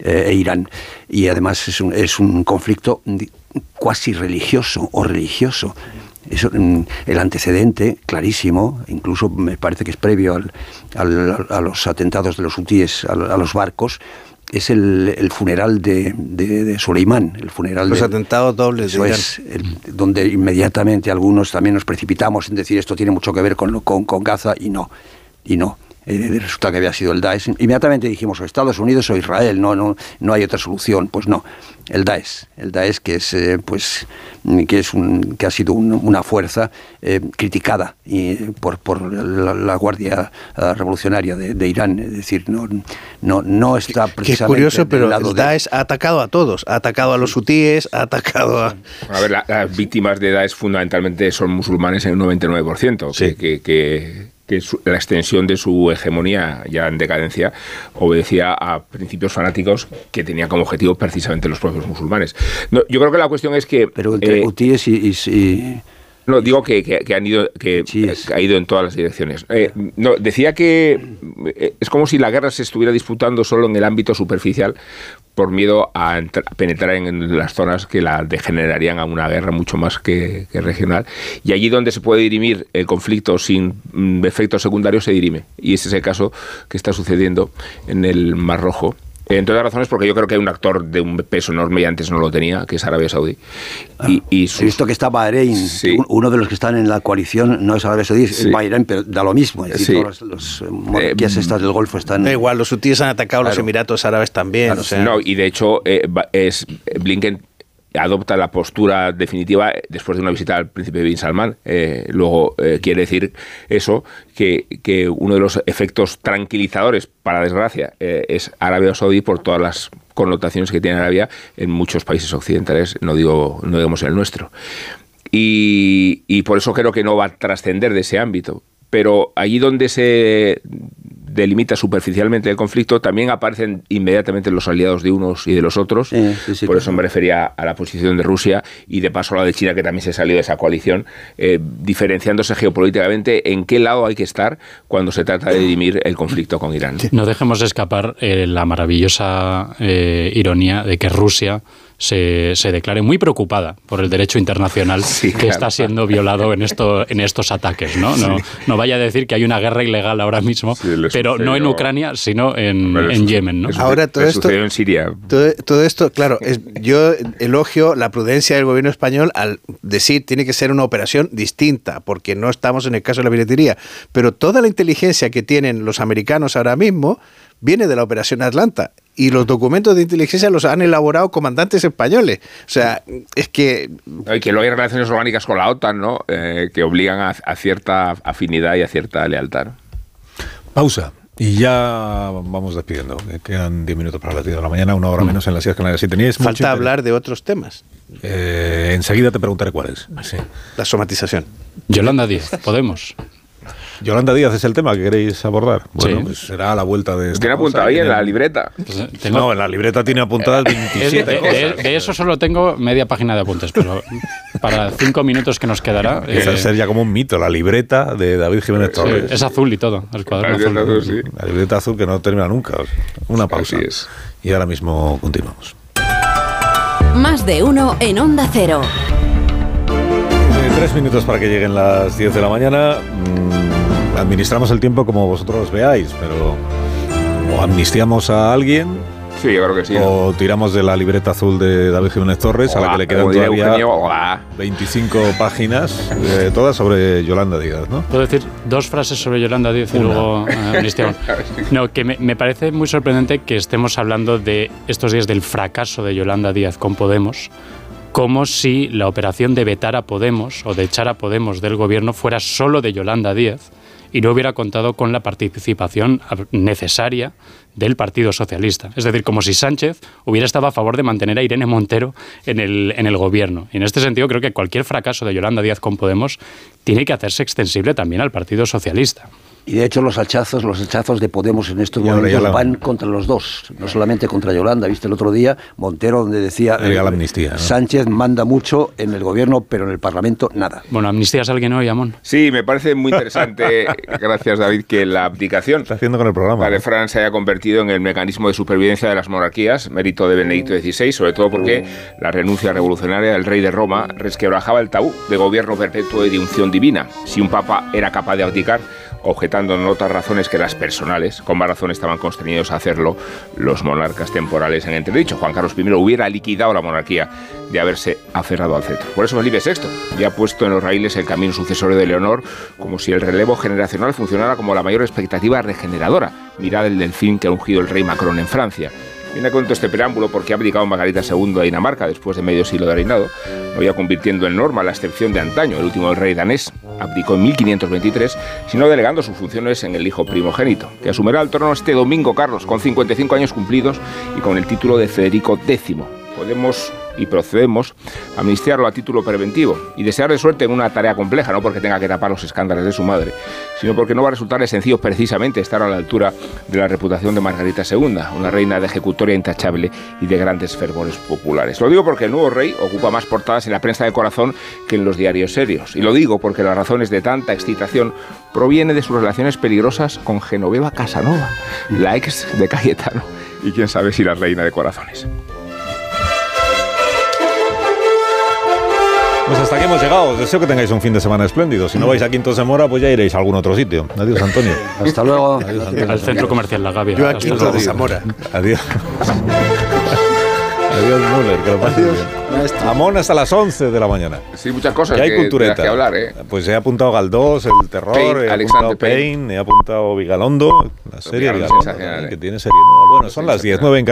[SPEAKER 5] eh, e Irán. Y además es un, es un conflicto cuasi religioso o religioso. Mm, el antecedente clarísimo, incluso me parece que es previo a los atentados de los hutíes a los barcos, es el, funeral de, de, Soleimán, el funeral
[SPEAKER 11] Los
[SPEAKER 5] de,
[SPEAKER 11] atentados dobles
[SPEAKER 5] de es, donde inmediatamente algunos también nos precipitamos en decir esto tiene mucho que ver con, con, con Gaza y no, y no. Eh, resulta que había sido el Daesh. Inmediatamente dijimos o Estados Unidos o Israel, no, no, no hay otra solución. Pues no, el Daesh, el Daesh que es, eh, pues, que es un, que ha sido una fuerza eh, criticada y, por, por la, Guardia Revolucionaria de, Irán, es decir, no, no, no está
[SPEAKER 11] precisamente. Qué curioso, pero el Daesh ha atacado a todos, ha atacado a los hutíes, ha atacado a.
[SPEAKER 7] A ver, las víctimas de Daesh fundamentalmente son musulmanes en un 99%, sí. que, que que la extensión de su hegemonía ya en decadencia obedecía a principios fanáticos que tenían como objetivo precisamente los propios musulmanes. yo creo que la cuestión es que...
[SPEAKER 5] Pero entre eh, y,
[SPEAKER 7] No, digo que, han ido, que ha ido en todas las direcciones. Eh, no, decía que eh, es como si la guerra se estuviera disputando solo en el ámbito superficial, por miedo a, penetrar en las zonas que la degenerarían a una guerra mucho más que, regional. Y allí donde se puede dirimir el conflicto sin mm, efectos secundarios, se dirime. Y ese es el caso que está sucediendo en el Mar Rojo entre otras razones porque yo creo que hay un actor de un peso enorme y antes no lo tenía, que es Arabia Saudí.
[SPEAKER 5] y, y He visto que está Bahrein, uno de los que están en la coalición no es Arabia Saudí, es Bahrein, pero da lo mismo. Es decir, todas las eh, monarquías eh, estas del Golfo están...
[SPEAKER 11] Da igual, los hutíes han atacado a los Emiratos Árabes también.
[SPEAKER 7] No, y de hecho eh, es Blinken adopta la postura definitiva después de una visita al príncipe Bin Salman. Eh, luego eh, quiere decir eso, que, que, uno de los efectos tranquilizadores, para desgracia, eh, es Arabia Saudí por todas las connotaciones que tiene Arabia en muchos países occidentales, no digo no digamos el nuestro. Y, y por eso creo que no va a trascender de ese ámbito. Pero allí donde se delimita superficialmente el conflicto, también aparecen inmediatamente los aliados de unos y de los otros. Por eso me refería a la posición de Rusia y de paso a la de China, que también se salió de esa coalición, eh, diferenciándose geopolíticamente en qué lado hay que estar cuando se trata de dirimir el conflicto con Irán.
[SPEAKER 6] No dejemos escapar eh, la maravillosa eh, ironía de que Rusia se, se, declare muy preocupada por el derecho internacional [laughs] que está siendo violado en, esto, en estos ataques. ¿no? No, no vaya a decir que hay una guerra ilegal ahora mismo, pero no en Ucrania, sino en, en Yemen. ¿no?
[SPEAKER 11] Ahora todo esto, en Siria. Todo, esto, claro, es, yo elogio la prudencia del gobierno español al decir tiene que ser una operación distinta, porque no estamos en el caso de la billetería, pero toda la inteligencia que tienen los americanos ahora mismo viene de la Operación Atlanta y los documentos de inteligencia los han elaborado comandantes españoles. O sea, es que...
[SPEAKER 7] Y que luego hay relaciones orgánicas con la OTAN, ¿no? Eh, que obligan a, cierta afinidad y a cierta lealtad.
[SPEAKER 1] Pausa. Y ya vamos despidiendo. Quedan 10 minutos para las 10 de la mañana, una hora menos en las Islas Canarias. Si teníais
[SPEAKER 11] Falta hablar de otros temas.
[SPEAKER 1] Eh, enseguida te preguntaré cuáles. Sí.
[SPEAKER 11] La somatización.
[SPEAKER 6] Yolanda Díaz, Podemos.
[SPEAKER 1] Yolanda Díaz es el tema que queréis abordar. Bueno, pues será a la vuelta de.
[SPEAKER 7] Tiene apuntado ahí en la libreta.
[SPEAKER 1] Pues, no, en la libreta tiene apuntadas 27
[SPEAKER 6] de,
[SPEAKER 1] cosas.
[SPEAKER 6] De, eso solo tengo media página de apuntes, pero para cinco minutos que nos quedará. [laughs]
[SPEAKER 1] Esa eh, sería como un mito, la libreta de David Jiménez Torres.
[SPEAKER 6] es azul y todo, el cuaderno
[SPEAKER 1] azul. La libreta azul que no termina nunca. Una pausa. Y ahora mismo continuamos.
[SPEAKER 3] Más de uno en Onda Cero.
[SPEAKER 1] Eh, tres minutos para que lleguen las 10 de la mañana. Mm, administramos el tiempo como vosotros veáis, pero o amnistiamos a alguien.
[SPEAKER 7] Sí, yo creo que sí.
[SPEAKER 1] O tiramos de la libreta azul de David Jiménez Torres, a la que le quedan todavía 25 páginas, eh, todas sobre Yolanda Díaz, ¿no?
[SPEAKER 6] Puedo decir dos frases sobre Yolanda Díaz y luego [laughs] amnistiamos. No, que me, me, parece muy sorprendente que estemos hablando de estos días del fracaso de Yolanda Díaz con Podemos, como si la operación de vetar a Podemos o de echar a Podemos del gobierno fuera solo de Yolanda Díaz y no hubiera contado con la participación necesaria del Partido Socialista. Es decir, como si Sánchez hubiera estado a favor de mantener a Irene Montero en el, en el gobierno. Y en este sentido creo que cualquier fracaso de Yolanda Díaz con Podemos tiene que hacerse extensible también al Partido Socialista.
[SPEAKER 5] Y de hecho los hachazos, los hachazos de Podemos en estos momentos van contra los dos, no solamente contra Yolanda. Viste el otro día Montero donde decía
[SPEAKER 1] la amnistía,
[SPEAKER 5] Sánchez manda mucho en el gobierno, pero en el Parlamento nada.
[SPEAKER 6] Bueno, amnistías alguien hoy, Amón.
[SPEAKER 7] Sí, me parece muy interesante, [laughs] gracias David, que la abdicación
[SPEAKER 1] está haciendo con el programa.
[SPEAKER 7] de Fran se haya convertido en el mecanismo de supervivencia de las monarquías, mérito de Benedicto XVI, sobre todo porque la renuncia revolucionaria del rey de Roma resquebrajaba el tabú de gobierno perpetuo y de unción divina. Si un papa era capaz de abdicar, objetando en otras razones que las personales. Con más razón estaban constreñidos a hacerlo los monarcas temporales en entredicho. Juan Carlos I hubiera liquidado la monarquía de haberse aferrado al cetro. Por eso Felipe VI ya ha puesto en los raíles el camino sucesorio de Leonor, como si el relevo generacional funcionara como la mayor expectativa regeneradora. Mirad el delfín que ha ungido el rey Macron en Francia. Viene a cuento este preámbulo porque ha abdicado Margarita II a Dinamarca después de medio siglo de reinado, no ya convirtiendo en norma la excepción de antaño, el último rey danés, abdicó en 1523, sino delegando sus funciones en el hijo primogénito, que asumirá el trono este domingo Carlos, con 55 años cumplidos y con el título de Federico X. Podemos y procedemos a amnistiarlo a título preventivo y desearle suerte en una tarea compleja, no porque tenga que tapar los escándalos de su madre, sino porque no va a resultarle sencillo precisamente estar a la altura de la reputación de Margarita II, una reina de ejecutoria intachable y de grandes fervores populares. Lo digo porque el nuevo rey ocupa más portadas en la prensa de corazón que en los diarios serios. Y lo digo porque las razones de tanta excitación proviene de sus relaciones peligrosas con Genoveva Casanova, la ex de Cayetano, y quién sabe si la reina de corazones.
[SPEAKER 1] Pues hasta aquí hemos llegado. Os deseo que tengáis un fin de semana espléndido. Si no vais a Quinto de Mora, pues ya iréis a algún otro sitio. Adiós, Antonio. [laughs]
[SPEAKER 5] Hasta luego.
[SPEAKER 1] Adiós, Antonio.
[SPEAKER 6] Al centro comercial La Gavia.
[SPEAKER 11] Yo a de Zamora.
[SPEAKER 1] Adiós. [laughs] Adiós, Müller, que lo pases bien. Amón hasta las 11 de la mañana.
[SPEAKER 7] Sí, muchas cosas
[SPEAKER 1] Que hay
[SPEAKER 7] que, de las
[SPEAKER 1] cultureta.
[SPEAKER 7] que hablar, ¿eh?
[SPEAKER 1] Pues he apuntado Galdós, el terror,
[SPEAKER 7] Payne,
[SPEAKER 1] he
[SPEAKER 7] Alexander
[SPEAKER 1] apuntado Payne, he apuntado Vigalondo, la serie
[SPEAKER 7] Vigalondo
[SPEAKER 1] Vigalondo,
[SPEAKER 7] sensacional,
[SPEAKER 1] que
[SPEAKER 7] ¿eh?
[SPEAKER 1] tiene serie nueva. Bueno, son las 10, 9 en.